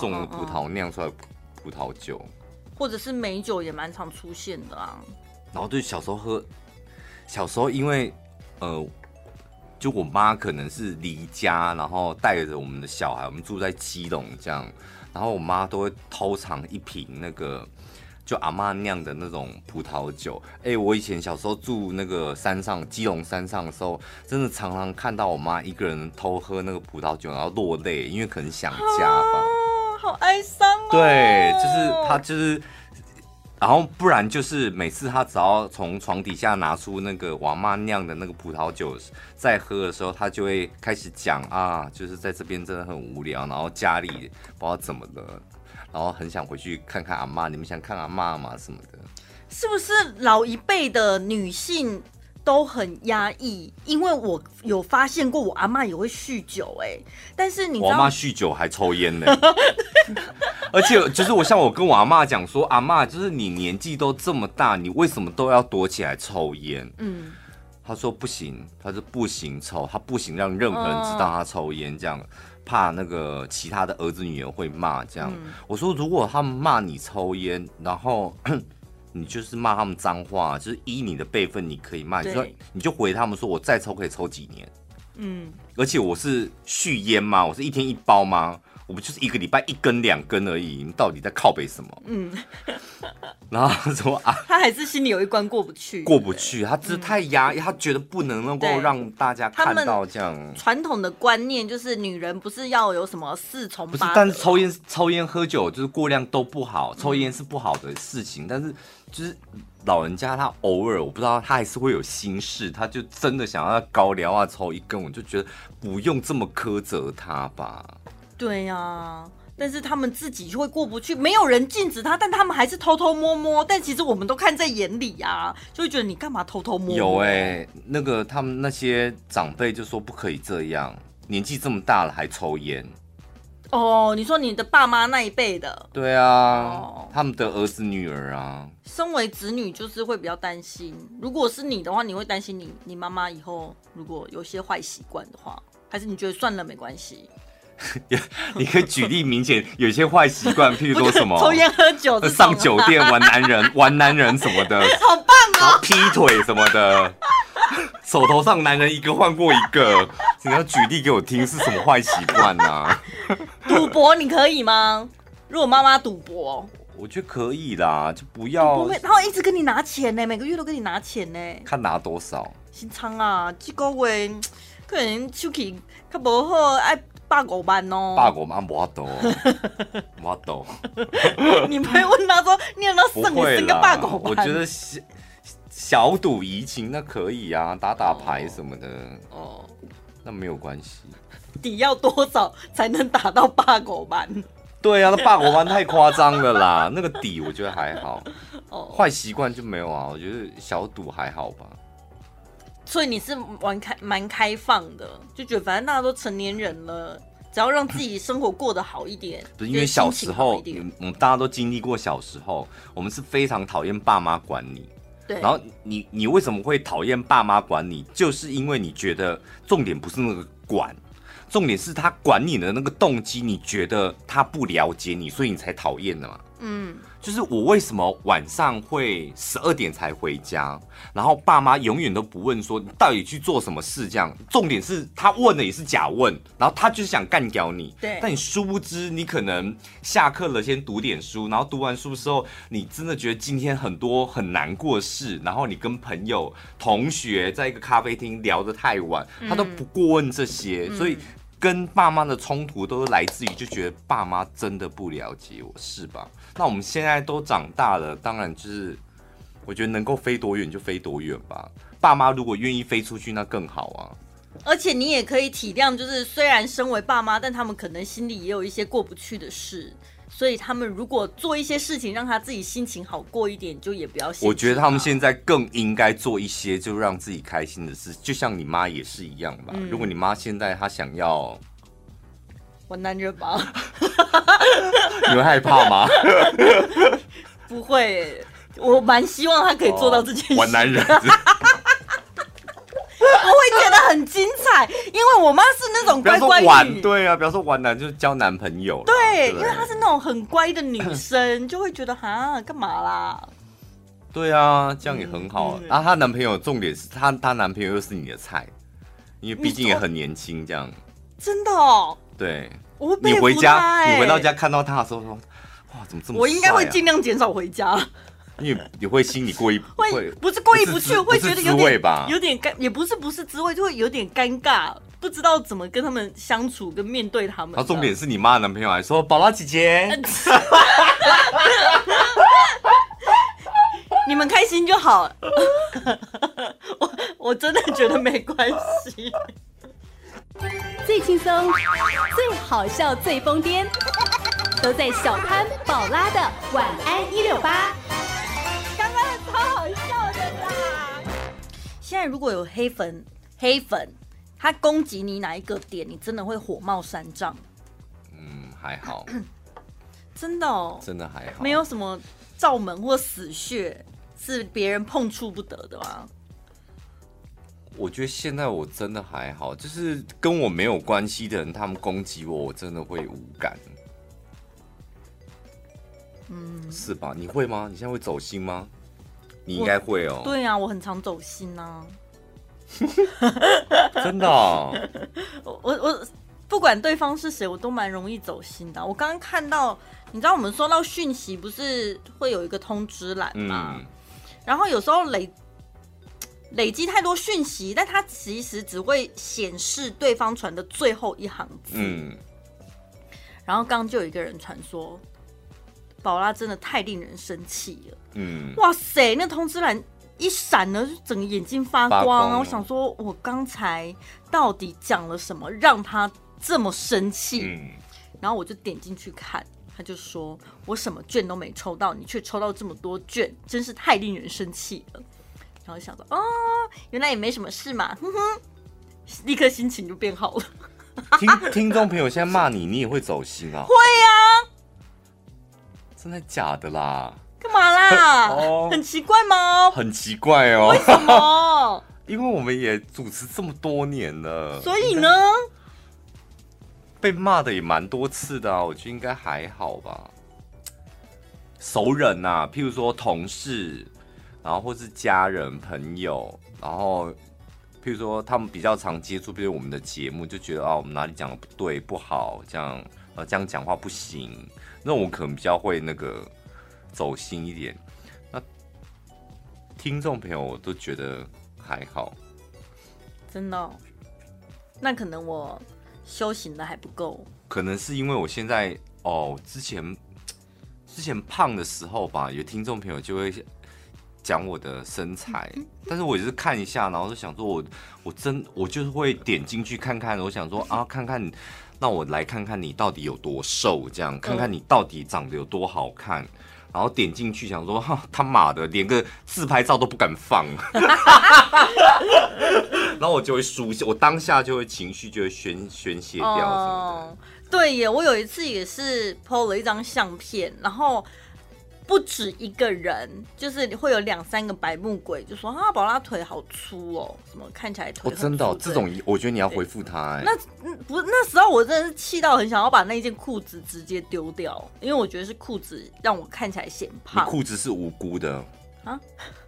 种的葡萄酿出来葡萄酒，或者是美酒也蛮常出现的啊。然后对小时候喝，小时候因为呃，就我妈可能是离家，然后带着我们的小孩，我们住在基隆这样，然后我妈都会偷藏一瓶那个就阿妈酿的那种葡萄酒。哎，我以前小时候住那个山上基隆山上的时候，真的常常看到我妈一个人偷喝那个葡萄酒，然后落泪，因为可能想家吧。好哀伤哦。对，就是她，就是，然后不然就是每次他只要从床底下拿出那个我妈酿的那个葡萄酒，在喝的时候，他就会开始讲啊，就是在这边真的很无聊，然后家里不知道怎么了，然后很想回去看看阿妈，你们想看阿妈吗？什么的？是不是老一辈的女性？都很压抑，因为我有发现过，我阿妈也会酗酒哎、欸，但是你我阿妈酗酒还抽烟呢，而且就是我像我跟我阿妈讲说，阿妈就是你年纪都这么大，你为什么都要躲起来抽烟？嗯，他说不行，他说不行抽，他不行让任何人知道他抽烟，这样怕那个其他的儿子女儿会骂这样。嗯、我说如果他们骂你抽烟，然后。你就是骂他们脏话，就是依你的辈分，你可以骂。你说你就回他们说，我再抽可以抽几年。嗯，而且我是续烟吗？我是一天一包吗？我们就是一个礼拜一根两根而已？你到底在靠北什么？嗯，然后说啊，他还是心里有一关过不去，过不去，他就是太压抑，他觉得不能能够让大家看到这样。传统的观念就是女人不是要有什么四从八，不是，但是抽烟、抽烟、喝酒就是过量都不好，抽烟是不好的事情，但是就是。老人家他偶尔我不知道他还是会有心事，他就真的想要高粱啊抽一根，我就觉得不用这么苛责他吧。对呀、啊，但是他们自己就会过不去，没有人禁止他，但他们还是偷偷摸摸。但其实我们都看在眼里呀、啊，就会觉得你干嘛偷偷摸摸？有哎、欸，那个他们那些长辈就说不可以这样，年纪这么大了还抽烟。哦，你说你的爸妈那一辈的，对啊，哦、他们的儿子女儿啊，身为子女就是会比较担心。如果是你的话，你会担心你你妈妈以后如果有些坏习惯的话，还是你觉得算了没关系？你可以举例明显有些坏习惯，譬如说什么抽烟喝酒、上酒店玩男人、玩男人什么的，好棒哦，劈腿什么的。手头上男人一个换过一个，你要举例给我听是什么坏习惯呢？赌博你可以吗？如果妈妈赌博，我觉得可以啦，就不要。不会，然后一直跟你拿钱呢，每个月都跟你拿钱呢。看拿多少？新仓啊，这个月可能手气较不好，爱百五万哦。百五万无多，无多。你不会问他说，你有没有剩你剩个百五万？我觉得小赌怡情那可以啊，打打牌什么的哦，那没有关系。底要多少才能打到八狗班？对啊，那八狗班太夸张了啦。那个底我觉得还好，哦，坏习惯就没有啊。我觉得小赌还好吧。所以你是玩开蛮开放的，就觉得反正大家都成年人了，只要让自己生活过得好一点。不是因为小时候，我们大家都经历过小时候，我们是非常讨厌爸妈管你。对然后你你为什么会讨厌爸妈管你？就是因为你觉得重点不是那个管，重点是他管你的那个动机，你觉得他不了解你，所以你才讨厌的嘛。嗯，就是我为什么晚上会十二点才回家，然后爸妈永远都不问说你到底去做什么事，这样重点是他问的也是假问，然后他就是想干掉你。对，但你殊不知，你可能下课了先读点书，然后读完书之后，你真的觉得今天很多很难过的事，然后你跟朋友、同学在一个咖啡厅聊得太晚，他都不过问这些，嗯、所以。跟爸妈的冲突都是来自于就觉得爸妈真的不了解我，是吧？那我们现在都长大了，当然就是我觉得能够飞多远就飞多远吧。爸妈如果愿意飞出去，那更好啊。而且你也可以体谅，就是虽然身为爸妈，但他们可能心里也有一些过不去的事。所以他们如果做一些事情让他自己心情好过一点，就也不要。我觉得他们现在更应该做一些就让自己开心的事，就像你妈也是一样吧。嗯、如果你妈现在她想要玩男人吧，你会害怕吗？不会，我蛮希望他可以做到这件事。玩男人。我会觉得很精彩，因为我妈是那种乖乖女。对啊，比方说玩男就是交男朋友。对，对因为她是那种很乖的女生，就会觉得哈干嘛啦？对啊，这样也很好。然后她男朋友重点是她，她男朋友又是你的菜，因为毕竟也很年轻，这样。真的哦。对。我你回家，你回到家看到他的时候说，哇，怎么这么啊？我应该会尽量减少回家。因为你会心里过意会，会不是过意不去，会觉得有点吧，有点尴，也不是不是滋味，就会有点尴尬，不知道怎么跟他们相处，跟面对他们。然后重点是你妈的男朋友还说：“宝拉姐姐，你们开心就好。”我我真的觉得没关系，最轻松、最好笑、最疯癫，都在小潘宝拉的晚安一六八。刚刚超好笑的啦！现在如果有黑粉，黑粉他攻击你哪一个点，你真的会火冒三丈。嗯，还好，真的哦，真的还好，没有什么罩门或死穴是别人碰触不得的吗？我觉得现在我真的还好，就是跟我没有关系的人，他们攻击我，我真的会无感。嗯，是吧？你会吗？你现在会走心吗？你应该会哦。对啊，我很常走心啊。真的 哦？我我我不管对方是谁，我都蛮容易走心的。我刚刚看到，你知道我们收到讯息不是会有一个通知栏吗？嗯。然后有时候累累积太多讯息，但它其实只会显示对方传的最后一行字。嗯。然后刚刚就有一个人传说。宝拉真的太令人生气了。嗯，哇塞，那通知栏一闪呢，就整个眼睛发光。我想说，我刚才到底讲了什么，让他这么生气？嗯，然后我就点进去看，他就说我什么券都没抽到，你却抽到这么多券，真是太令人生气了。然后想着，哦，原来也没什么事嘛，哼哼，立刻心情就变好了。听 听众朋友现在骂你，你也会走心啊？会呀。真的假的啦？干嘛啦？哦，很奇怪吗？很奇怪哦。为什么？因为我们也主持这么多年了，所以呢，被骂的也蛮多次的啊。我觉得应该还好吧。熟人呐啊，譬如说同事，然后或是家人朋友，然后譬如说他们比较常接触，比如我们的节目，就觉得啊，我们哪里讲的不对不好，这样呃，这样讲话不行。那我可能比较会那个走心一点，那听众朋友我都觉得还好，真的哦？那可能我修行的还不够，可能是因为我现在哦，之前之前胖的时候吧，有听众朋友就会讲我的身材，但是我也是看一下，然后就想说我我真我就是会点进去看看，我想说啊，看看。那我来看看你到底有多瘦，这样看看你到底长得有多好看，嗯、然后点进去想说，哈，他妈的，连个自拍照都不敢放，然后我就会输，我当下就会情绪就会宣宣泄掉什么的。哦，对耶，我有一次也是 PO 了一张相片，然后不止一个人，就是会有两三个白目鬼，就说啊，宝拉腿好粗哦，什么看起来腿。哦，真的、哦，这种我觉得你要回复他。那不那时候，我真的是气到很想要把那件裤子直接丢掉，因为我觉得是裤子让我看起来显胖。你裤子是无辜的啊。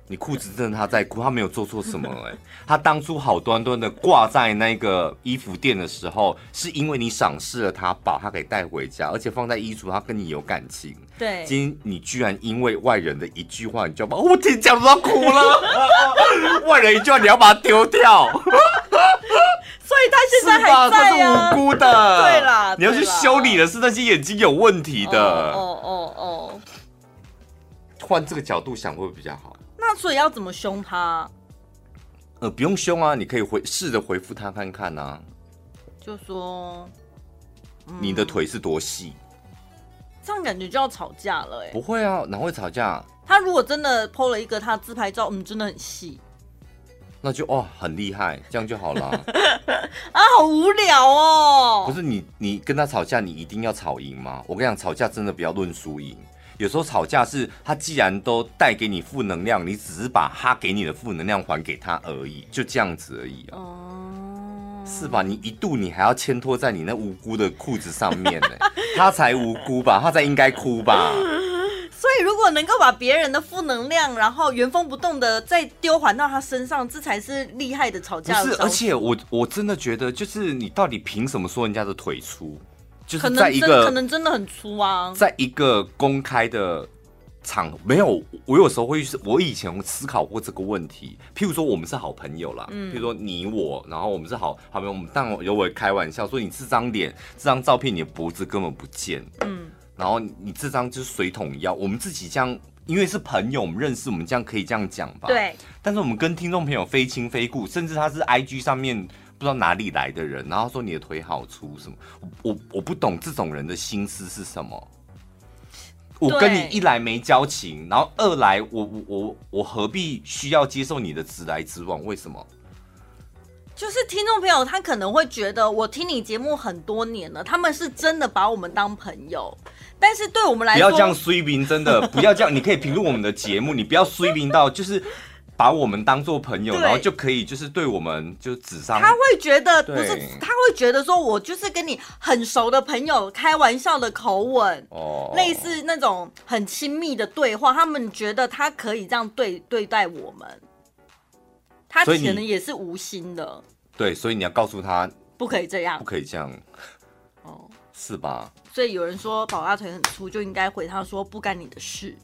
你裤子真的他在哭，他没有做错什么哎、欸，他当初好端端的挂在那个衣服店的时候，是因为你赏识了他，把他给带回家，而且放在衣橱，他跟你有感情。对，今天你居然因为外人的一句话，你就要把我天讲都哭了，外人一句话你要把它丢掉，所以他现在还在啊，是无辜的。对啦，你要去修理的是那些眼睛有问题的。哦哦哦，换这个角度想会不会比较好？那所以要怎么凶他？呃，不用凶啊，你可以回试着回复他看看啊。就说、嗯、你的腿是多细？这样感觉就要吵架了哎、欸。不会啊，哪会吵架？他如果真的 PO 了一个他自拍照，嗯，真的很细，那就哦很厉害，这样就好了。啊，好无聊哦。不是你，你跟他吵架，你一定要吵赢吗？我跟你讲，吵架真的不要论输赢。有时候吵架是他既然都带给你负能量，你只是把他给你的负能量还给他而已，就这样子而已哦，是吧？你一度你还要牵拖在你那无辜的裤子上面呢，他才无辜吧？他才应该哭吧？所以如果能够把别人的负能量，然后原封不动的再丢还到他身上，这才是厉害的吵架的。不是，而且我我真的觉得，就是你到底凭什么说人家的腿粗？就是在一个可能真的很粗啊，在一个公开的场合，没有，我有时候会，我以前思考过这个问题。譬如说，我们是好朋友啦，嗯，譬如说你我，然后我们是好好朋友，我们当然有我开玩笑说，你这张脸，这张照片，你的脖子根本不见，嗯，然后你这张就是水桶腰，我们自己这样，因为是朋友，我们认识，我们这样可以这样讲吧？对。但是我们跟听众朋友非亲非故，甚至他是 IG 上面。不知道哪里来的人，然后说你的腿好粗什么？我我不懂这种人的心思是什么。我跟你一来没交情，然后二来我我我我何必需要接受你的直来直往？为什么？就是听众朋友他可能会觉得我听你节目很多年了，他们是真的把我们当朋友，但是对我们来说，不要这样衰评，真的不要这样。你可以评论我们的节目，你不要衰评到就是。把我们当做朋友，然后就可以就是对我们就指上。他会觉得不是，他会觉得说我就是跟你很熟的朋友，开玩笑的口吻，哦，类似那种很亲密的对话，他们觉得他可以这样对对待我们。他可能也是无心的。对，所以你要告诉他不可以这样，不可以这样。哦，是吧？所以有人说宝拉腿很粗，就应该回他说不干你的事。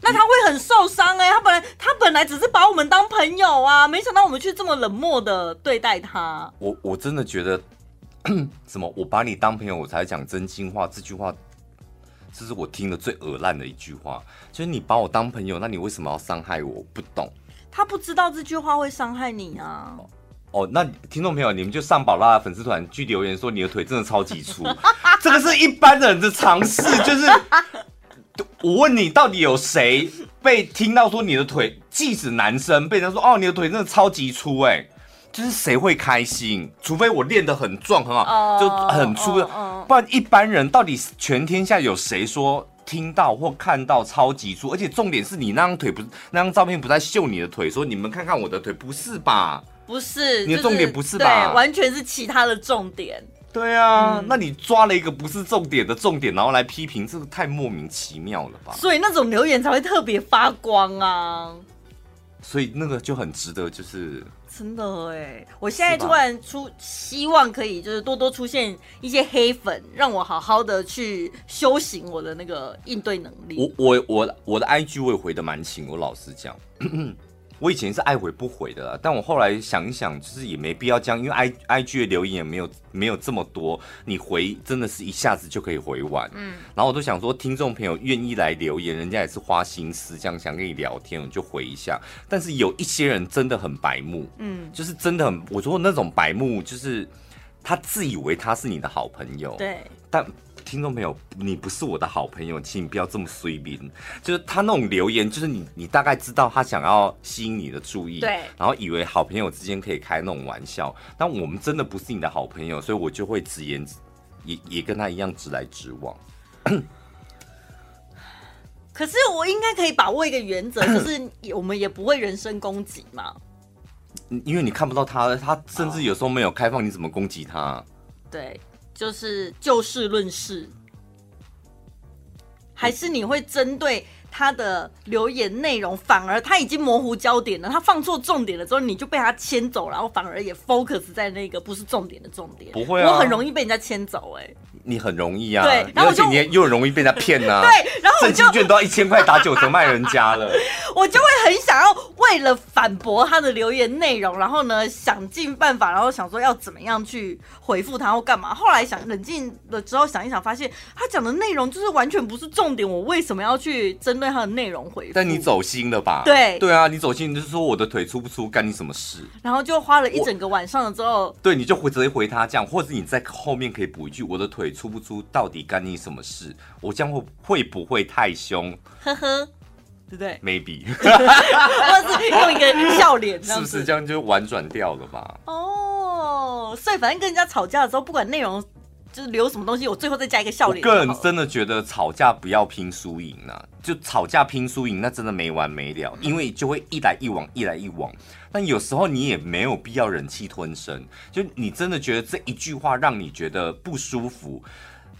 那他会很受伤哎、欸，他本来他本来只是把我们当朋友啊，没想到我们却这么冷漠的对待他。我我真的觉得，什么我把你当朋友，我才讲真心话。这句话，这是我听的最恶烂的一句话。就是你把我当朋友，那你为什么要伤害我？我不懂。他不知道这句话会伤害你啊。哦，那听众朋友，你们就上宝拉的粉丝团去留言说你的腿真的超级粗，这个是一般人的常识，就是。我问你，到底有谁被听到说你的腿，即使男生被人说哦，你的腿真的超级粗哎，就是谁会开心？除非我练得很壮很好，就很粗，不然一般人到底全天下有谁说听到或看到超级粗？而且重点是你那张腿不是那张照片不在秀你的腿，说你们看看我的腿，不是吧？不是，你的重点不是吧？对，完全是其他的重点。对啊，嗯、那你抓了一个不是重点的重点，然后来批评，这个太莫名其妙了吧？所以那种留言才会特别发光啊！所以那个就很值得，就是真的哎！我现在突然出希望可以，就是多多出现一些黑粉，让我好好的去修行我的那个应对能力。我我我我的 IG 我也回的蛮勤，我老实讲。我以前是爱回不回的啦，但我后来想一想，就是也没必要这样，因为 I I G 的留言也没有没有这么多，你回真的是一下子就可以回完。嗯，然后我都想说，听众朋友愿意来留言，人家也是花心思这样想跟你聊天，我就回一下。但是有一些人真的很白目，嗯，就是真的很，我说那种白目，就是他自以为他是你的好朋友，对，但。听众朋友，你不是我的好朋友，请你不要这么随便。就是他那种留言，就是你，你大概知道他想要吸引你的注意，对，然后以为好朋友之间可以开那种玩笑。但我们真的不是你的好朋友，所以我就会直言，也也跟他一样直来直往。可是我应该可以把握一个原则，就是我们也不会人身攻击嘛。因为你看不到他，他甚至有时候没有开放，你怎么攻击他？对，就是就事论事，还是你会针对？他的留言内容反而他已经模糊焦点了，他放错重点了之后，你就被他牵走，然后反而也 focus 在那个不是重点的重点。不会啊，我很容易被人家牵走哎、欸。你很容易啊，对，然后就而且你又很容易被人家骗啊。对，然后我就证券都要一千块打九折卖人家了。我就会很想要为了反驳他的留言内容，然后呢想尽办法，然后想说要怎么样去回复他或干嘛。后来想冷静了之后想一想，发现他讲的内容就是完全不是重点，我为什么要去针对他的内容回复？但你走心了吧？对，对啊，你走心就是说我的腿粗不粗，干你什么事？然后就花了一整个晚上了之后，对，你就回直接回他这样，或者你在后面可以补一句：我的腿粗不出，到底？干你什么事？我这样会会不会太凶？呵呵，对不对？Maybe，或者是用一个笑脸，是不是这样就婉转掉了吧？哦，所以反正跟人家吵架的时候，不管内容就是留什么东西，我最后再加一个笑脸。我个人真的觉得吵架不要拼输赢啊，就吵架拼输赢，那真的没完没了，因为就会一来一往，一来一往。但有时候你也没有必要忍气吞声，就你真的觉得这一句话让你觉得不舒服。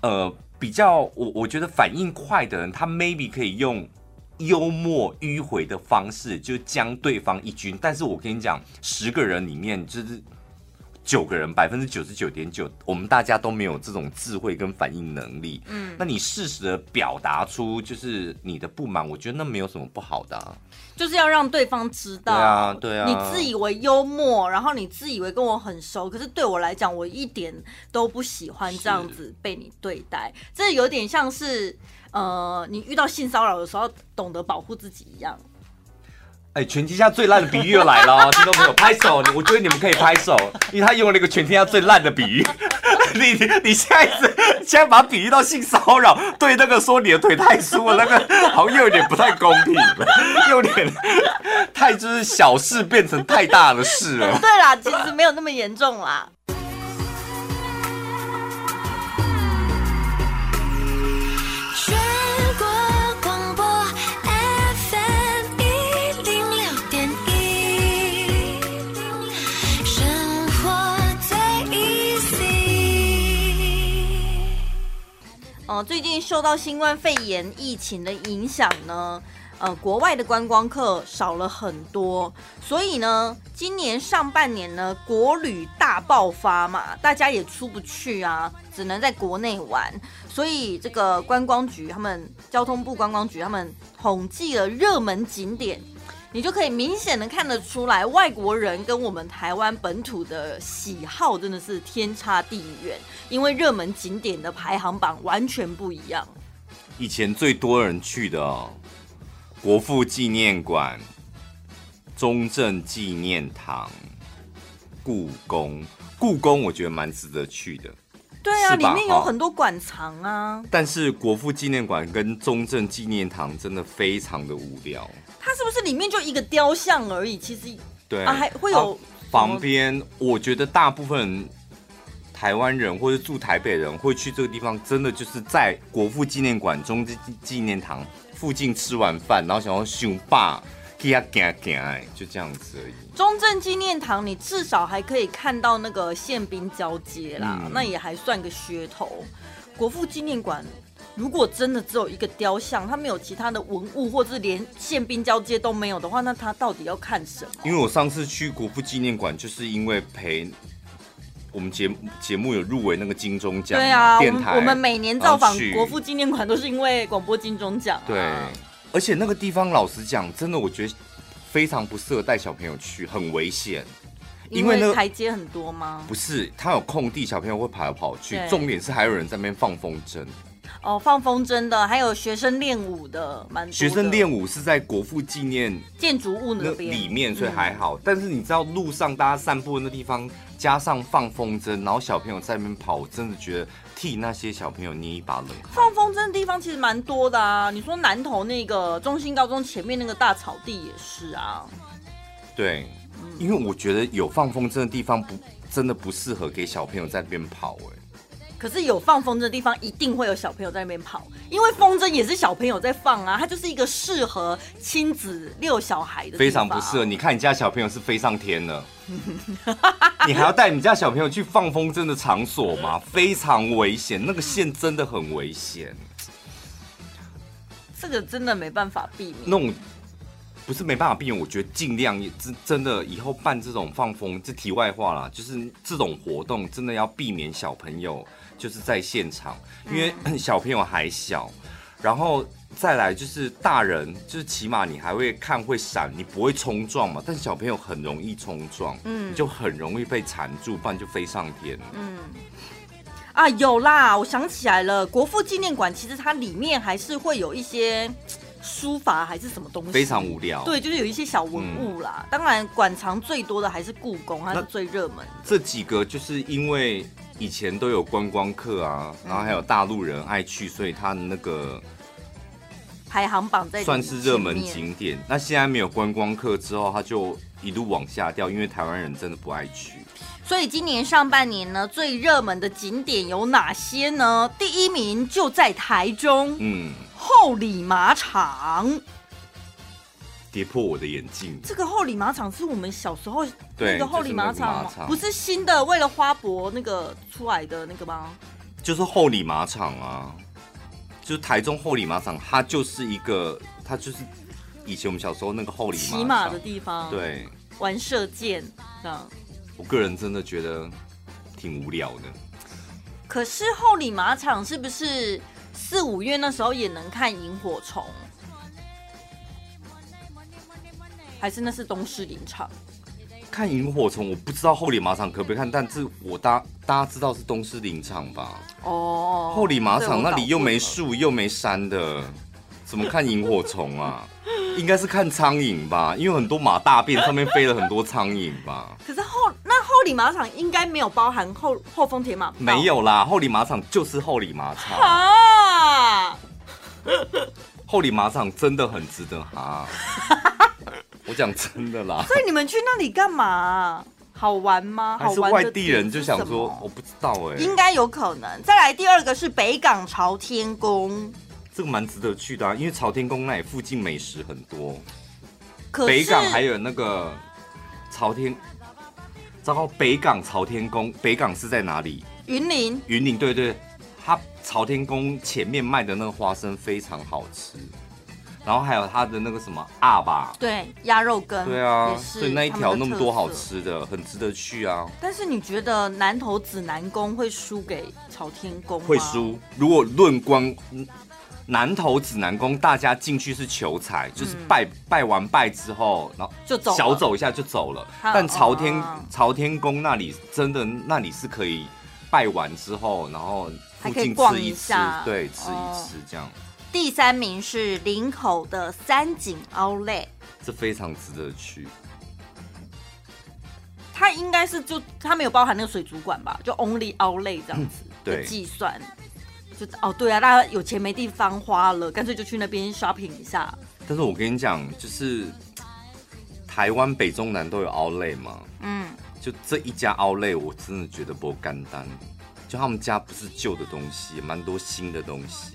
呃，比较我我觉得反应快的人，他 maybe 可以用幽默迂回的方式，就将对方一军。但是我跟你讲，十个人里面就是九个人，百分之九十九点九，我们大家都没有这种智慧跟反应能力。嗯，那你适时的表达出就是你的不满，我觉得那没有什么不好的啊。就是要让对方知道，对啊，对啊。你自以为幽默，然后你自以为跟我很熟，可是对我来讲，我一点都不喜欢这样子被你对待。这有点像是，呃，你遇到性骚扰的时候，懂得保护自己一样。哎，全天下最烂的比喻又来了哦，听众朋友拍手！我觉得你们可以拍手，因为他用了一个全天下最烂的比喻。你你现在是 现在把比喻到性骚扰，对那个说你的腿太粗了，那个好像又有点不太公平了，又有点太就是小事变成太大的事了。对啦，其实没有那么严重啦。呃，最近受到新冠肺炎疫情的影响呢，呃，国外的观光客少了很多，所以呢，今年上半年呢，国旅大爆发嘛，大家也出不去啊，只能在国内玩，所以这个观光局他们交通部观光局他们统计了热门景点。你就可以明显的看得出来，外国人跟我们台湾本土的喜好真的是天差地远，因为热门景点的排行榜完全不一样。以前最多人去的哦，国父纪念馆、中正纪念堂、故宫。故宫我觉得蛮值得去的。对啊，里面有很多馆藏啊。但是国父纪念馆跟中正纪念堂真的非常的无聊。它是不是里面就一个雕像而已？其实对啊，还会有、啊、旁边。我觉得大部分台湾人或者住台北人会去这个地方，真的就是在国父纪念馆、中正纪念堂附近吃完饭，然后想要熊爸给他行行，就这样子而已。中正纪念堂，你至少还可以看到那个宪兵交接啦，嗯、那也还算个噱头。国父纪念馆。如果真的只有一个雕像，它没有其他的文物，或者是连宪兵交接都没有的话，那他到底要看什么？因为我上次去国父纪念馆，就是因为陪我们节节目有入围那个金钟奖。对啊，电台我们我们每年造访国父纪念馆都是因为广播金钟奖啊。对，而且那个地方老实讲，真的我觉得非常不适合带小朋友去，很危险。因为那个台阶很多吗？不是，它有空地，小朋友会跑来跑去。重点是还有人在那边放风筝。哦，放风筝的，还有学生练舞的，蛮。学生练舞是在国父纪念建筑物那边里面，所以还好。嗯、但是你知道路上大家散步的那地方，加上放风筝，然后小朋友在那边跑，我真的觉得替那些小朋友捏一把冷汗。放风筝的地方其实蛮多的啊，你说南投那个中心高中前面那个大草地也是啊。对，嗯、因为我觉得有放风筝的地方不真的不适合给小朋友在那边跑哎、欸。可是有放风筝的地方，一定会有小朋友在那边跑，因为风筝也是小朋友在放啊，它就是一个适合亲子遛小孩的。非常不适合。你看你家小朋友是飞上天了，你还要带你家小朋友去放风筝的场所吗？非常危险，那个线真的很危险。这个真的没办法避免。那种不是没办法避免，我觉得尽量真真的以后办这种放风，这题外话啦，就是这种活动真的要避免小朋友就是在现场，因为 小朋友还小，然后再来就是大人，就是起码你还会看会闪，你不会冲撞嘛，但是小朋友很容易冲撞，嗯，你就很容易被缠住，不然就飞上天，嗯。啊，有啦！我想起来了，国父纪念馆其实它里面还是会有一些书法还是什么东西，非常无聊。对，就是有一些小文物啦。嗯、当然，馆藏最多的还是故宫，它是最热门。这几个就是因为以前都有观光客啊，然后还有大陆人爱去，所以它的那个排行榜在算是热门景点。那现在没有观光客之后，它就一路往下掉，因为台湾人真的不爱去。所以今年上半年呢，最热门的景点有哪些呢？第一名就在台中，嗯，后里马场，跌破我的眼镜。这个后里马场是我们小时候对那个后里马场吗？不是新的，为了花博那个出来的那个吗？就是后里马场啊，就是台中后里马场，它就是一个，它就是以前我们小时候那个后里马骑马的地方，对，玩射箭这样。我个人真的觉得挺无聊的。可是后里马场是不是四五月那时候也能看萤火虫？还是那是东市林场？看萤火虫，我不知道后里马场可不可以看，但是我大大家知道是东市林场吧？哦，后里马场那里又没树又没山的，怎么看萤火虫啊？应该是看苍蝇吧，因为很多马大便上面飞了很多苍蝇吧。可是后那后里马场应该没有包含后后丰铁马，没有啦，后里马场就是后里马场啊。后里马场真的很值得哈，我讲真的啦。所以你们去那里干嘛？好玩吗？还是外地人就想说，我不知道哎、欸，应该有可能。再来第二个是北港朝天宫。这个蛮值得去的啊，因为朝天宫那里附近美食很多。北港还有那个朝天，糟糕，北港朝天宫，北港是在哪里？云林。云林，对对，它朝天宫前面卖的那个花生非常好吃，然后还有它的那个什么阿吧，对，鸭肉羹，对啊，所以那一条那么多好吃的，很值得去啊。但是你觉得南投指南宫会输给朝天宫吗？会输，如果论光。南投指南宫，大家进去是求财，就是拜、嗯、拜完拜之后，然后就走，小走一下就走了。但朝天、哦、朝天宫那里真的那里是可以拜完之后，然后附近吃一吃，一对，吃一吃这样。第三名是林口的三井 Outlet，这非常值得去。它应该是就它没有包含那个水族馆吧？就 Only Outlet 这样子的计算。就哦，对啊，大家有钱没地方花了，干脆就去那边 shopping 一下。但是我跟你讲，就是台湾北中南都有 outlet 嘛，嗯，就这一家 outlet 我真的觉得不干单，就他们家不是旧的东西，蛮多新的东西。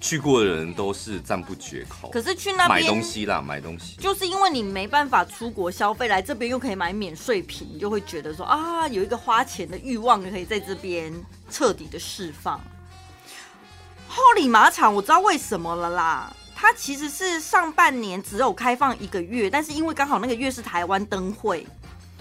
去过的人都是赞不绝口。可是去那边买东西啦，买东西，就是因为你没办法出国消费，来这边又可以买免税品，你就会觉得说啊，有一个花钱的欲望可以在这边彻底的释放。后里马场我知道为什么了啦，它其实是上半年只有开放一个月，但是因为刚好那个月是台湾灯会。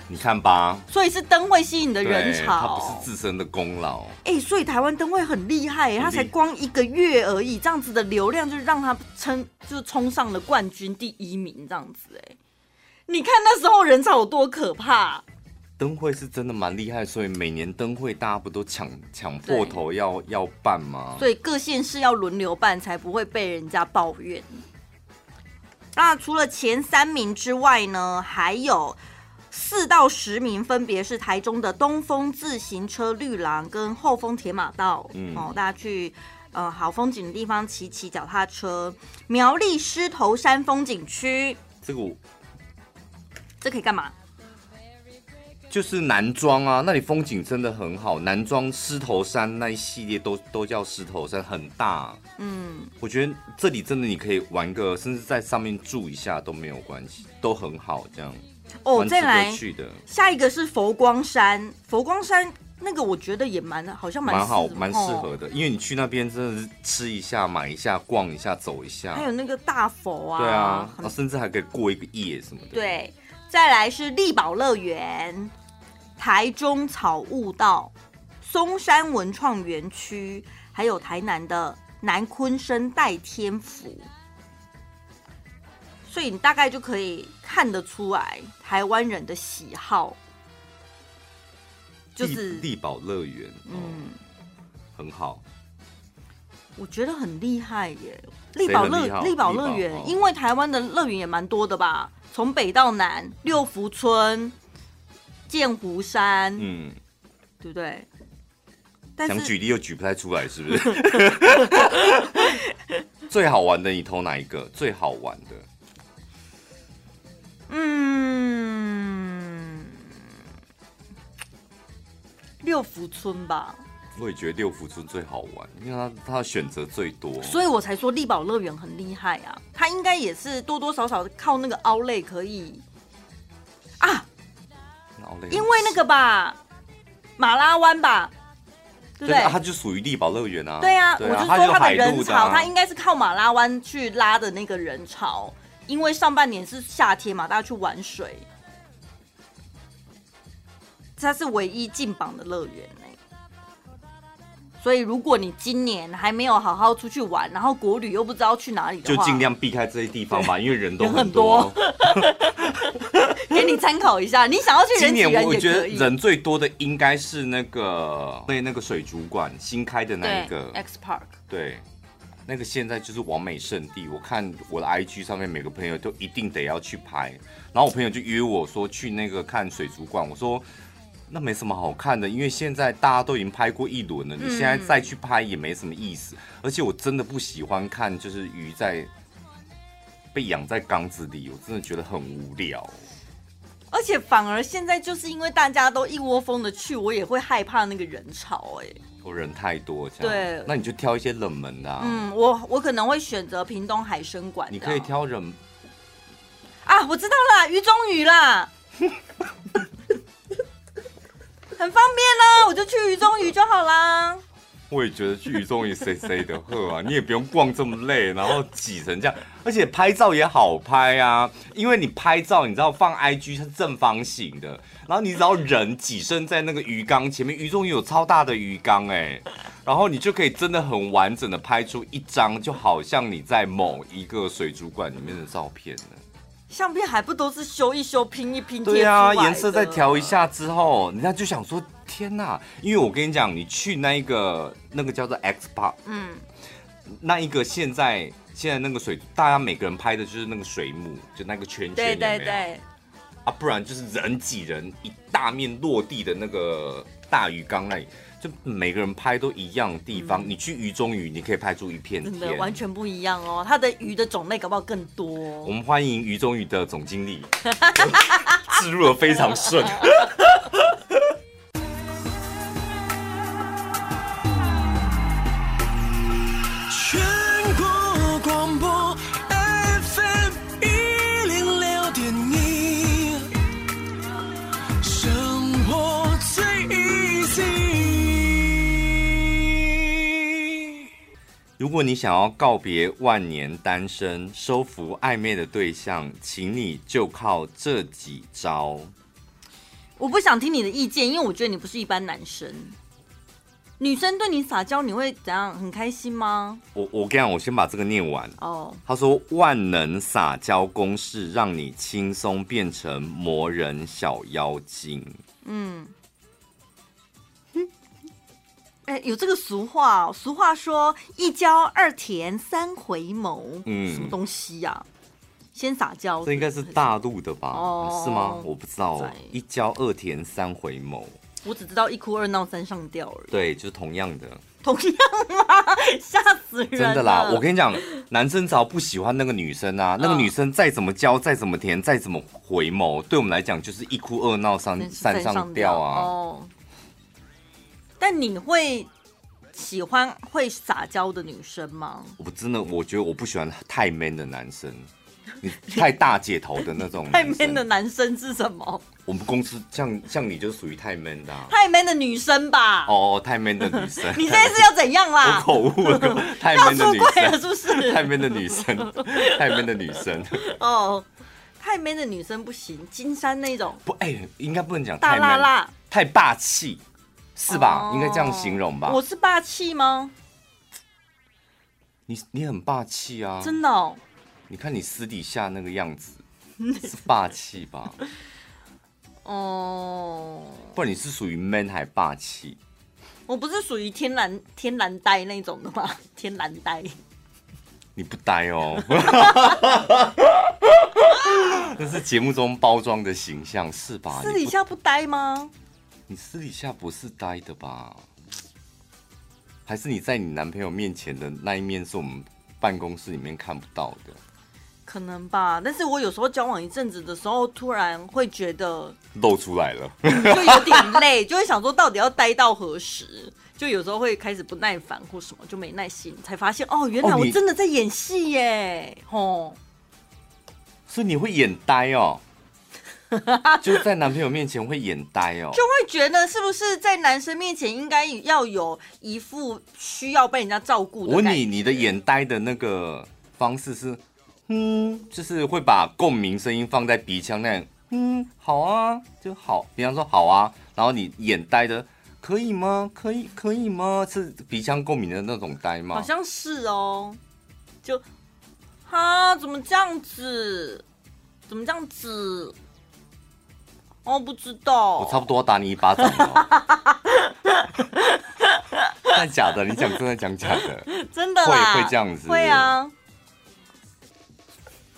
你看吧，所以是灯会吸引的人潮，它不是自身的功劳。哎、欸，所以台湾灯会很厉害，它才光一个月而已，这样子的流量就让它称就冲上了冠军第一名，这样子。哎，你看那时候人潮有多可怕。灯会是真的蛮厉害，所以每年灯会大家不都抢抢破头要要办吗？所以各县市要轮流办，才不会被人家抱怨。那除了前三名之外呢，还有。四到十名分别是台中的东风自行车绿廊跟后丰铁马道，嗯，哦，大家去呃好风景的地方骑骑脚踏车。苗栗狮头山风景区，这个我这可以干嘛？就是南庄啊，那里风景真的很好。南庄狮头山那一系列都都叫狮头山，很大。嗯，我觉得这里真的你可以玩个，甚至在上面住一下都没有关系，都很好。这样哦，再来去的下一个是佛光山，佛光山那个我觉得也蛮好像蛮蛮好蛮适合的，因为你去那边真的是吃一下、买一下、逛一下、走一下，还有那个大佛啊，对啊，然后甚至还可以过一个夜什么的。对，再来是力宝乐园。台中草悟道、松山文创园区，还有台南的南鲲鯓代天府，所以你大概就可以看得出来台湾人的喜好，就是力宝乐园，嗯，很好，我觉得很厉害耶！力宝乐力宝乐园，因为台湾的乐园也蛮多的吧，从北到南，六福村。剑湖山，嗯，对不对？想举例又举不太出来，是不是？最好玩的，你投哪一个？最好玩的，嗯，六福村吧。我也觉得六福村最好玩，因为它它选择最多，所以我才说力宝乐园很厉害啊。它应该也是多多少少靠那个凹类可以啊。因为那个吧，马拉湾吧，对不对？它就属于力宝乐园啊。对啊，我就说它的人潮，它应该是靠马拉湾去拉的那个人潮。因为上半年是夏天嘛，大家去玩水，它是唯一进榜的乐园呢。所以如果你今年还没有好好出去玩，然后国旅又不知道去哪里的话，就尽量避开这些地方吧，因为人都很多。给你参考一下，你想要去人挤人也可以。今年我觉得人最多的应该是那个那那个水族馆新开的那一个 X Park。对，那个现在就是完美圣地。我看我的 IG 上面每个朋友都一定得要去拍，然后我朋友就约我说去那个看水族馆。我说那没什么好看的，因为现在大家都已经拍过一轮了，你现在再去拍也没什么意思。而且我真的不喜欢看就是鱼在被养在缸子里，我真的觉得很无聊。而且反而现在就是因为大家都一窝蜂的去，我也会害怕那个人潮哎、我人太多，这样。对，那你就挑一些冷门的、啊。嗯，我我可能会选择屏东海生馆。你可以挑人。啊，我知道了，鱼中鱼啦，很方便啦，我就去鱼中鱼就好啦。我也觉得去鱼中鱼 C C 的喝啊，你也不用逛这么累，然后挤成这样，而且拍照也好拍啊，因为你拍照，你知道放 I G 是正方形的，然后你只要人挤身在那个鱼缸前面，鱼中鱼有超大的鱼缸哎，然后你就可以真的很完整的拍出一张，就好像你在某一个水族馆里面的照片呢。相片还不都是修一修、拼一拼？对啊，颜色再调一下之后，人家就想说。天呐！因为我跟你讲，你去那一个那个叫做 X Park，嗯，那一个现在现在那个水，大家每个人拍的就是那个水母，就那个圈圈，对对对，啊，不然就是人挤人，一大面落地的那个大鱼缸那里，就每个人拍都一样的地方。嗯、你去鱼中鱼，你可以拍出一片天，真的完全不一样哦。它的鱼的种类搞不好更多。我们欢迎鱼中鱼的总经理，植入的非常顺。如果你想要告别万年单身，收服暧昧的对象，请你就靠这几招。我不想听你的意见，因为我觉得你不是一般男生。女生对你撒娇，你会怎样？很开心吗？我我跟你讲，我先把这个念完。哦，他说万能撒娇公式，让你轻松变成魔人小妖精。嗯。哎，有这个俗话哦，俗话说一娇二甜三回眸，嗯，什么东西呀、啊？先撒娇，这应该是大陆的吧？哦，是吗？我不知道。在一娇二甜三回眸，我只知道一哭二闹三上吊而已。对，就是同样的。同样吗？吓死人！真的啦，我跟你讲，男生只要不喜欢那个女生啊，那个女生再怎么娇、再怎么甜、再怎么回眸，对我们来讲就是一哭二闹三三上吊啊。哦。但你会喜欢会撒娇的女生吗？我真的，我觉得我不喜欢太 man 的男生。你太大姐头的那种，太 man 的男生是什么？我们公司像像你就属于太 man 的，太 man 的女生吧？哦，太 man 的女生，你现在是要怎样啦？我口误了，太 man 的女生是不是？太 man 的女生，太 man 的女生。哦，太 man 的女生不行，金山那种不，哎，应该不能讲大辣辣，太霸气是吧？应该这样形容吧？我是霸气吗？你你很霸气啊，真的哦。你看你私底下那个样子，是霸气吧？哦，不然你是属于 man 还霸气？我不是属于天然天然呆那种的吗？天然呆，你不呆哦，这是节目中包装的形象是吧？私底下不呆吗？你私底下不是呆的吧？还是你在你男朋友面前的那一面是我们办公室里面看不到的？可能吧，但是我有时候交往一阵子的时候，突然会觉得露出来了，就有点累，就会想说到底要待到何时？就有时候会开始不耐烦或什么，就没耐心，才发现哦，原来我真的在演戏耶！哦，所以你会演呆哦，就在男朋友面前会眼呆哦，就会觉得是不是在男生面前应该要有一副需要被人家照顾的？我问你，你的眼呆的那个方式是？嗯，就是会把共鸣声音放在鼻腔那样。嗯，好啊，就好。比方说好啊，然后你眼呆的，可以吗？可以，可以吗？是鼻腔共鸣的那种呆吗？好像是哦。就，哈，怎么这样子？怎么这样子？哦，不知道。我差不多要打你一巴掌了。但假的？你讲真的讲假的？真的啦。会会这样子？会啊。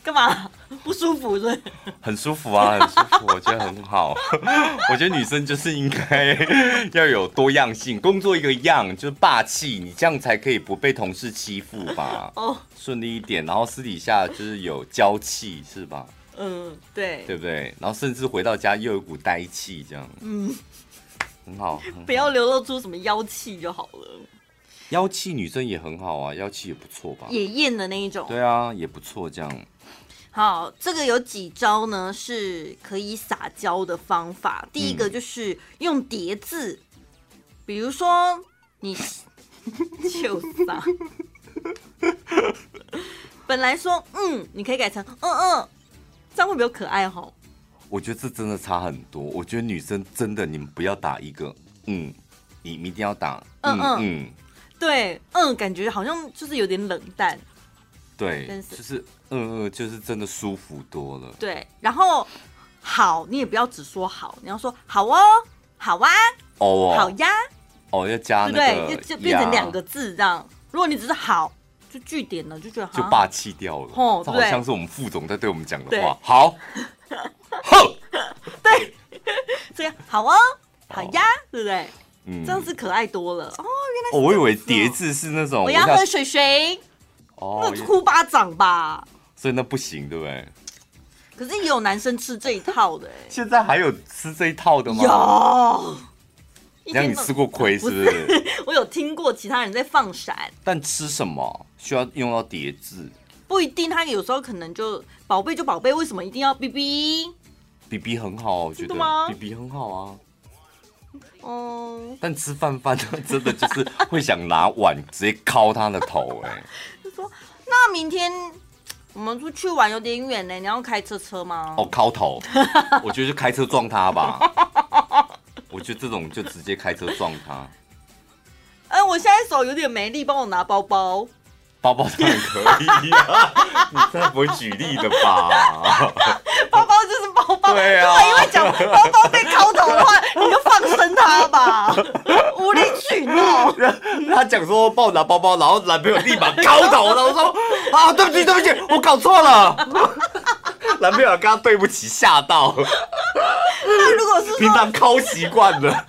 干嘛 不舒服？是很舒服啊，很舒服，我觉得很好。我觉得女生就是应该要有多样性，工作一个样就是霸气，你这样才可以不被同事欺负吧？哦，顺利一点，然后私底下就是有娇气，是吧？嗯，对，对不对？然后甚至回到家又有股呆气，这样，嗯，很好，很好，不要流露出什么妖气就好了。妖气女生也很好啊，妖气也不错吧？野艳的那一种，对啊，也不错，这样。好，这个有几招呢？是可以撒娇的方法。第一个就是用叠字，嗯、比如说你 就撒，本来说嗯，你可以改成嗯嗯，这样会比较可爱哈。我觉得这真的差很多。我觉得女生真的，你们不要打一个嗯，你一定要打嗯嗯，嗯对嗯，感觉好像就是有点冷淡。对，是就是嗯嗯，就是真的舒服多了。对，然后好，你也不要只说好，你要说好哦，好啊，哦，好呀，哦，要加那个，对，就就变成两个字这样。如果你只是好，就句点了，就觉得就霸气掉了。哦，好像是我们副总在对我们讲的话。好，哼对，这样好哦，好呀，对不对？嗯，这样子可爱多了。哦，原来我以为叠字是那种我要喝水水。哦，那哭巴掌吧，所以那不行，对不对？可是也有男生吃这一套的，哎，现在还有吃这一套的吗？有，让你吃过亏是不是？不是？我有听过其他人在放闪，但吃什么需要用到叠字？不一定，他有时候可能就宝贝就宝贝，为什么一定要 BB？BB 很好，我觉得 BB 很好啊。哦，但吃饭饭 真的就是会想拿碗直接敲他的头，哎。就说那明天我们出去玩有点远呢，你要开车车吗？哦，敲头，我觉得就开车撞他吧。我觉得这种就直接开车撞他。哎，我现在手有点没力，帮我拿包包。包包当然可以啊，你不会举例的吧？包包就是包包，对啊。因为讲包包被敲头的话，你就放生他吧，无理取闹。他讲说帮我拿包包，然后男朋友立马敲头了。我说啊，对不起，对不起，我搞错了。男朋友刚刚对不起，吓到。那如果是平常敲习惯了。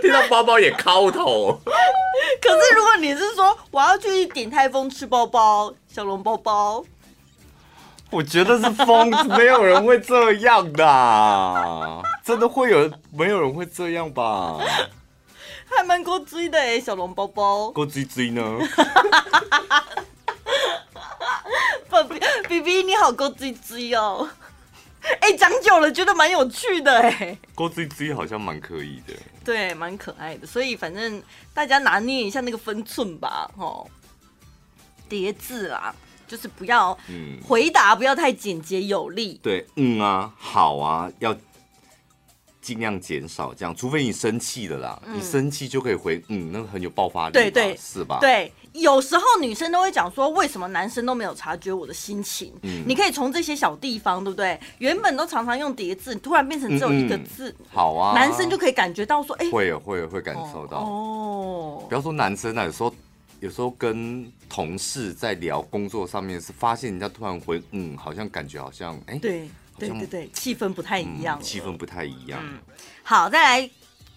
听到包包也敲头。可是如果你是说我要去顶泰丰吃包包，小笼包包，我觉得是疯子，没有人会这样的，真的会有没有人会这样吧？还蛮够追的哎，小笼包包够追追呢？比比你好勾唧唧哦。哎，讲久了觉得蛮有趣的哎。够追追好像蛮可以的。对，蛮可爱的。所以反正大家拿捏一下那个分寸吧，哦。叠字啦，就是不要，嗯，回答不要太简洁有力。对，嗯啊，好啊，要。尽量减少这样，除非你生气了啦，嗯、你生气就可以回，嗯，那个很有爆发力，对对，是吧？对，有时候女生都会讲说，为什么男生都没有察觉我的心情？嗯，你可以从这些小地方，对不对？原本都常常用叠字，突然变成只有一个字，好啊，男生就可以感觉到说，哎、欸，会会会感受到哦。不要说男生啊，有时候有时候跟同事在聊工作上面，是发现人家突然回，嗯，好像感觉好像，哎、欸，对。对对对，气氛不太一样，气氛不太一样。嗯，好，再来，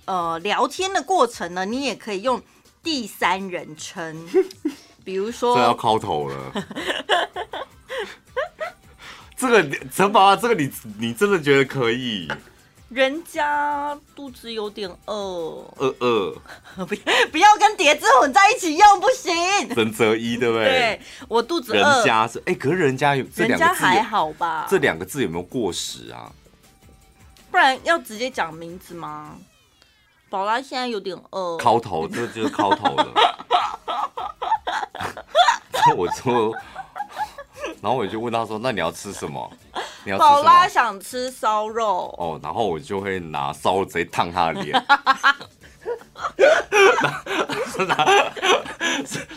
呃，聊天的过程呢，你也可以用第三人称，比如说，这要靠头了。这个陈宝啊，这个你你真的觉得可以？人家肚子有点饿，饿饿，不不要跟叠字混在一起用，不行。人择一，对不对？对，我肚子饿。人家是哎，可是人家有这两个字，人家还好吧？这两个字有没有过时啊？不然要直接讲名字吗？宝拉现在有点饿，敲头，这就是敲头了。我说，然后我就问他说：“那你要吃什么？”宝拉想吃烧肉哦，然后我就会拿烧肉直接烫他的脸，拿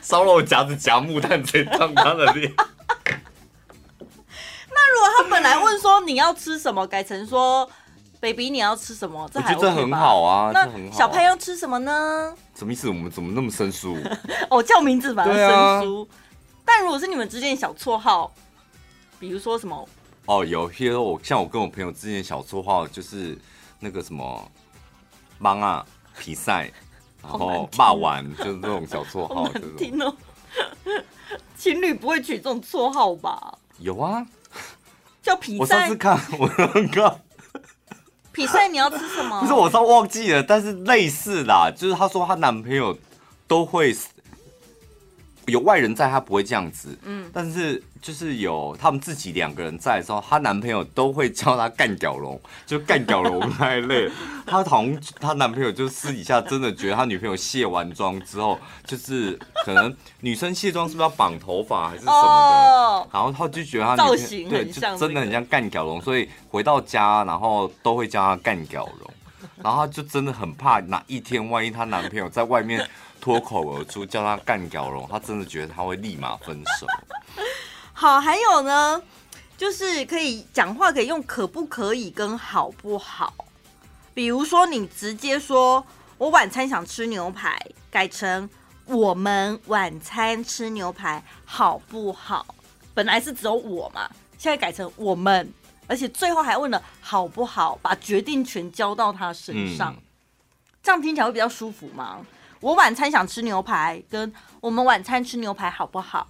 烧肉夹子夹木炭直接烫他的脸。那如果他本来问说你要吃什么，改成说 baby 你要吃什么，这还、OK、这很好啊。那小潘要吃什么呢？什么意思？我们怎么那么生疏？哦，叫名字反而生疏。啊、但如果是你们之间的小绰号，比如说什么？哦，有些我像我跟我朋友之间的小绰号就是那个什么，芒啊，比赛，然后骂完就是这种小绰号。听哦，情侣不会取这种绰号吧？有啊，叫 皮赛。我上次看，我刚刚 比赛你要吃什么？不是我上忘记了，但是类似啦，就是她说她男朋友都会。有外人在，她不会这样子。嗯，但是就是有他们自己两个人在的时候，她男朋友都会叫她干屌龙，就干屌龙那一类。她好像她男朋友就私底下真的觉得她女朋友卸完妆之后，就是可能女生卸妆是不是要绑头发还是什么的，哦、然后她就觉得她女朋友造型对，就真的很像干屌龙，所以回到家然后都会叫她干屌龙，然后她就真的很怕哪一天万一她男朋友在外面。脱口而出叫他干屌龙，他真的觉得他会立马分手。好，还有呢，就是可以讲话可以用可不可以跟好不好。比如说你直接说我晚餐想吃牛排，改成我们晚餐吃牛排好不好？本来是只有我嘛，现在改成我们，而且最后还问了好不好，把决定权交到他身上，嗯、这样听起来会比较舒服吗？我晚餐想吃牛排，跟我们晚餐吃牛排好不好？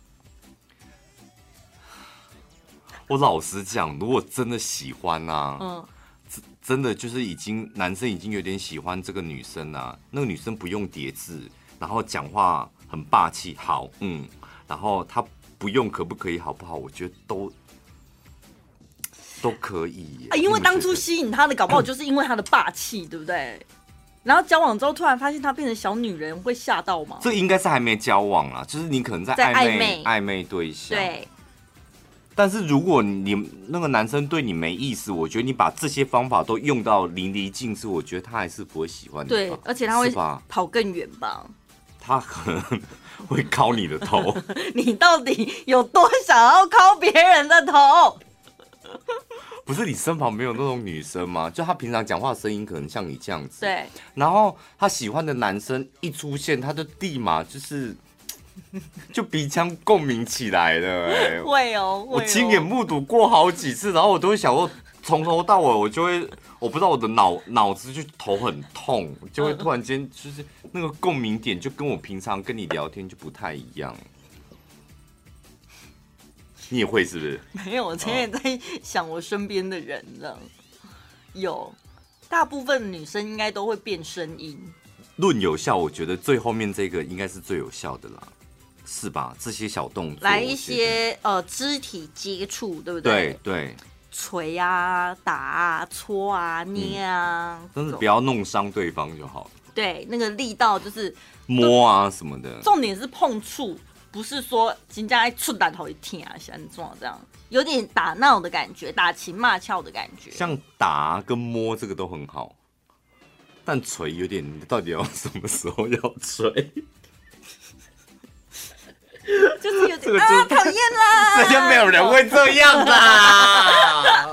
我老实讲，如果真的喜欢啊，嗯，真真的就是已经男生已经有点喜欢这个女生啊，那个女生不用叠字，然后讲话很霸气，好，嗯，然后她不用可不可以好不好？我觉得都都可以啊，因为当初吸引他的搞不好就是因为她的霸气，对不对？然后交往之后，突然发现她变成小女人，会吓到吗？这应该是还没交往啊，就是你可能在暧昧暧昧对象。对。但是如果你那个男生对你没意思，我觉得你把这些方法都用到淋漓尽致，我觉得他还是不会喜欢你。对，而且他会跑更远吧？他可能会敲你的头。你到底有多想要敲别人的头？不是你身旁没有那种女生吗？就她平常讲话声音可能像你这样子，对。然后她喜欢的男生一出现，她就立马就是 就鼻腔共鸣起来了。哎，会哦，我亲眼目睹过好几次，然后我都会想说，从头到尾我就会，我不知道我的脑脑子就头很痛，就会突然间就是那个共鸣点就跟我平常跟你聊天就不太一样。你也会是不是？没有，我前面在想我身边的人了。有，大部分女生应该都会变声音。论有效，我觉得最后面这个应该是最有效的啦，是吧？这些小动作，来一些呃肢体接触，对不对？对对，捶啊、打啊、搓啊、捏啊，嗯、但是不要弄伤对方就好了。对，那个力道就是摸啊什么的，重点是碰触，不是说人家一出弹头一听啊，像这样，有点打闹的感觉，打情骂俏的感觉。像打跟摸这个都很好。但锤有点，你到底要什么时候要锤？就是有点啊，讨厌啦！这就没有人会这样啦。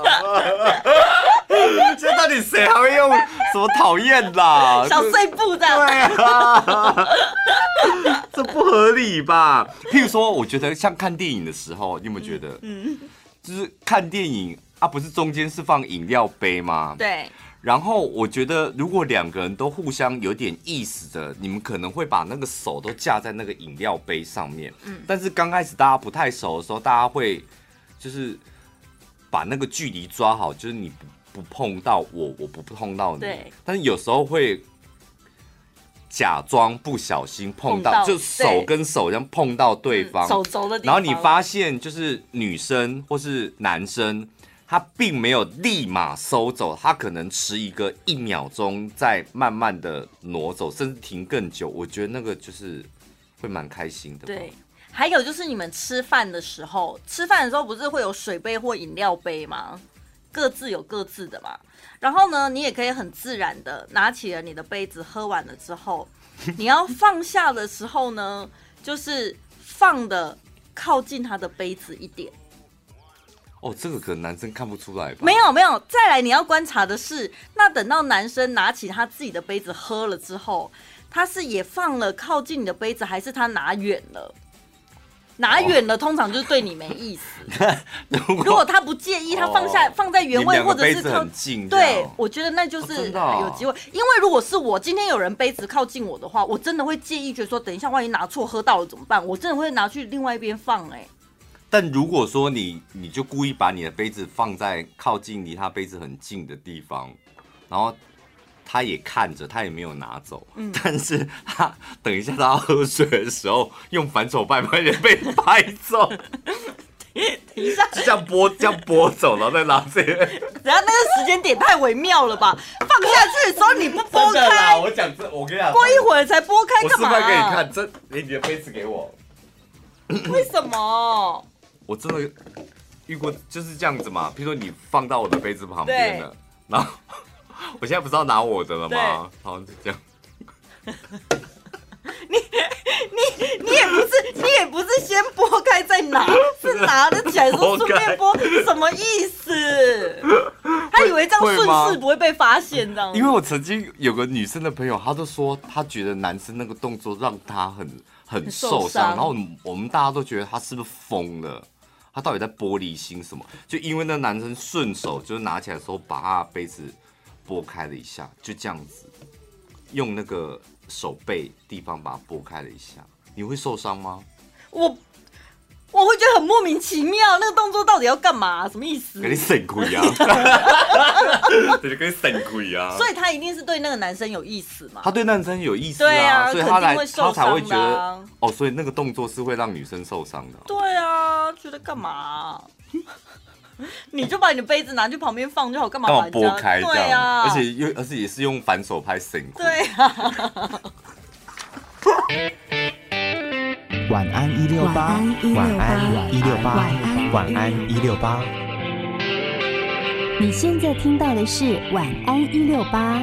这到底谁还会用什么讨厌啦？小碎步的，对啊，这不合理吧？譬如说，我觉得像看电影的时候，你有没有觉得？嗯，就是看电影啊，不是中间是放饮料杯吗？对。然后我觉得，如果两个人都互相有点意思的，你们可能会把那个手都架在那个饮料杯上面。嗯。但是刚开始大家不太熟的时候，大家会就是把那个距离抓好，就是你不不碰到我，我不碰到你。对。但是有时候会假装不小心碰到，碰到就手跟手这样碰到对方。手肘的地方。然后你发现，就是女生或是男生。他并没有立马收走，他可能迟一个一秒钟，再慢慢的挪走，甚至停更久。我觉得那个就是会蛮开心的。对，还有就是你们吃饭的时候，吃饭的时候不是会有水杯或饮料杯吗？各自有各自的嘛。然后呢，你也可以很自然的拿起了你的杯子，喝完了之后，你要放下的时候呢，就是放的靠近他的杯子一点。哦，这个可能男生看不出来吧？没有没有，再来你要观察的是，那等到男生拿起他自己的杯子喝了之后，他是也放了靠近你的杯子，还是他拿远了？拿远了，通常就是对你没意思。如果，如果他不介意，他放下、哦、放在原位，或者是靠近，对，我觉得那就是有机会。因为如果是我今天有人杯子靠近我的话，我真的会介意，觉得说等一下万一拿错喝到了怎么办？我真的会拿去另外一边放哎、欸。但如果说你你就故意把你的杯子放在靠近离他杯子很近的地方，然后他也看着，他也没有拿走，嗯、但是他等一下他要喝水的时候，用反手拍把你的杯子拍走，等一下。就这样拨这样拨走，然后再拿这个，等下那个时间点太微妙了吧？放下去的时候你不拨开，我讲这我跟你讲，过一会儿才拨开干嘛？我示范给你看，这你的杯子给我，为什么？我真的遇过就是这样子嘛，譬如说你放到我的杯子旁边了，然后 我现在不是要拿我的了吗？好，就这样。你你你也不是你也不是先拨开再拿，是拿得起来说顺便拨，什么意思？他以为这样顺势不会被发现，这样。因为我曾经有个女生的朋友，她都说她觉得男生那个动作让她很很受伤，然后我们大家都觉得她是不是疯了？他到底在玻璃心什么？就因为那男生顺手就是拿起来的时候，把他杯子拨开了一下，就这样子，用那个手背地方把它拨开了一下，你会受伤吗？我。我会觉得很莫名其妙，那个动作到底要干嘛？什么意思？给你省鬼啊！对，给你省鬼啊！所以他一定是对那个男生有意思嘛？他对男生有意思啊，对啊，所以他来他才会觉得哦，所以那个动作是会让女生受伤的。对啊，觉得干嘛？你就把你的杯子拿去旁边放就好，干嘛把它拨开？对啊，而且又而且也是用反手拍省亏。对啊。晚安一六八，晚安一六八，晚安一六八。你现在听到的是晚安一六八。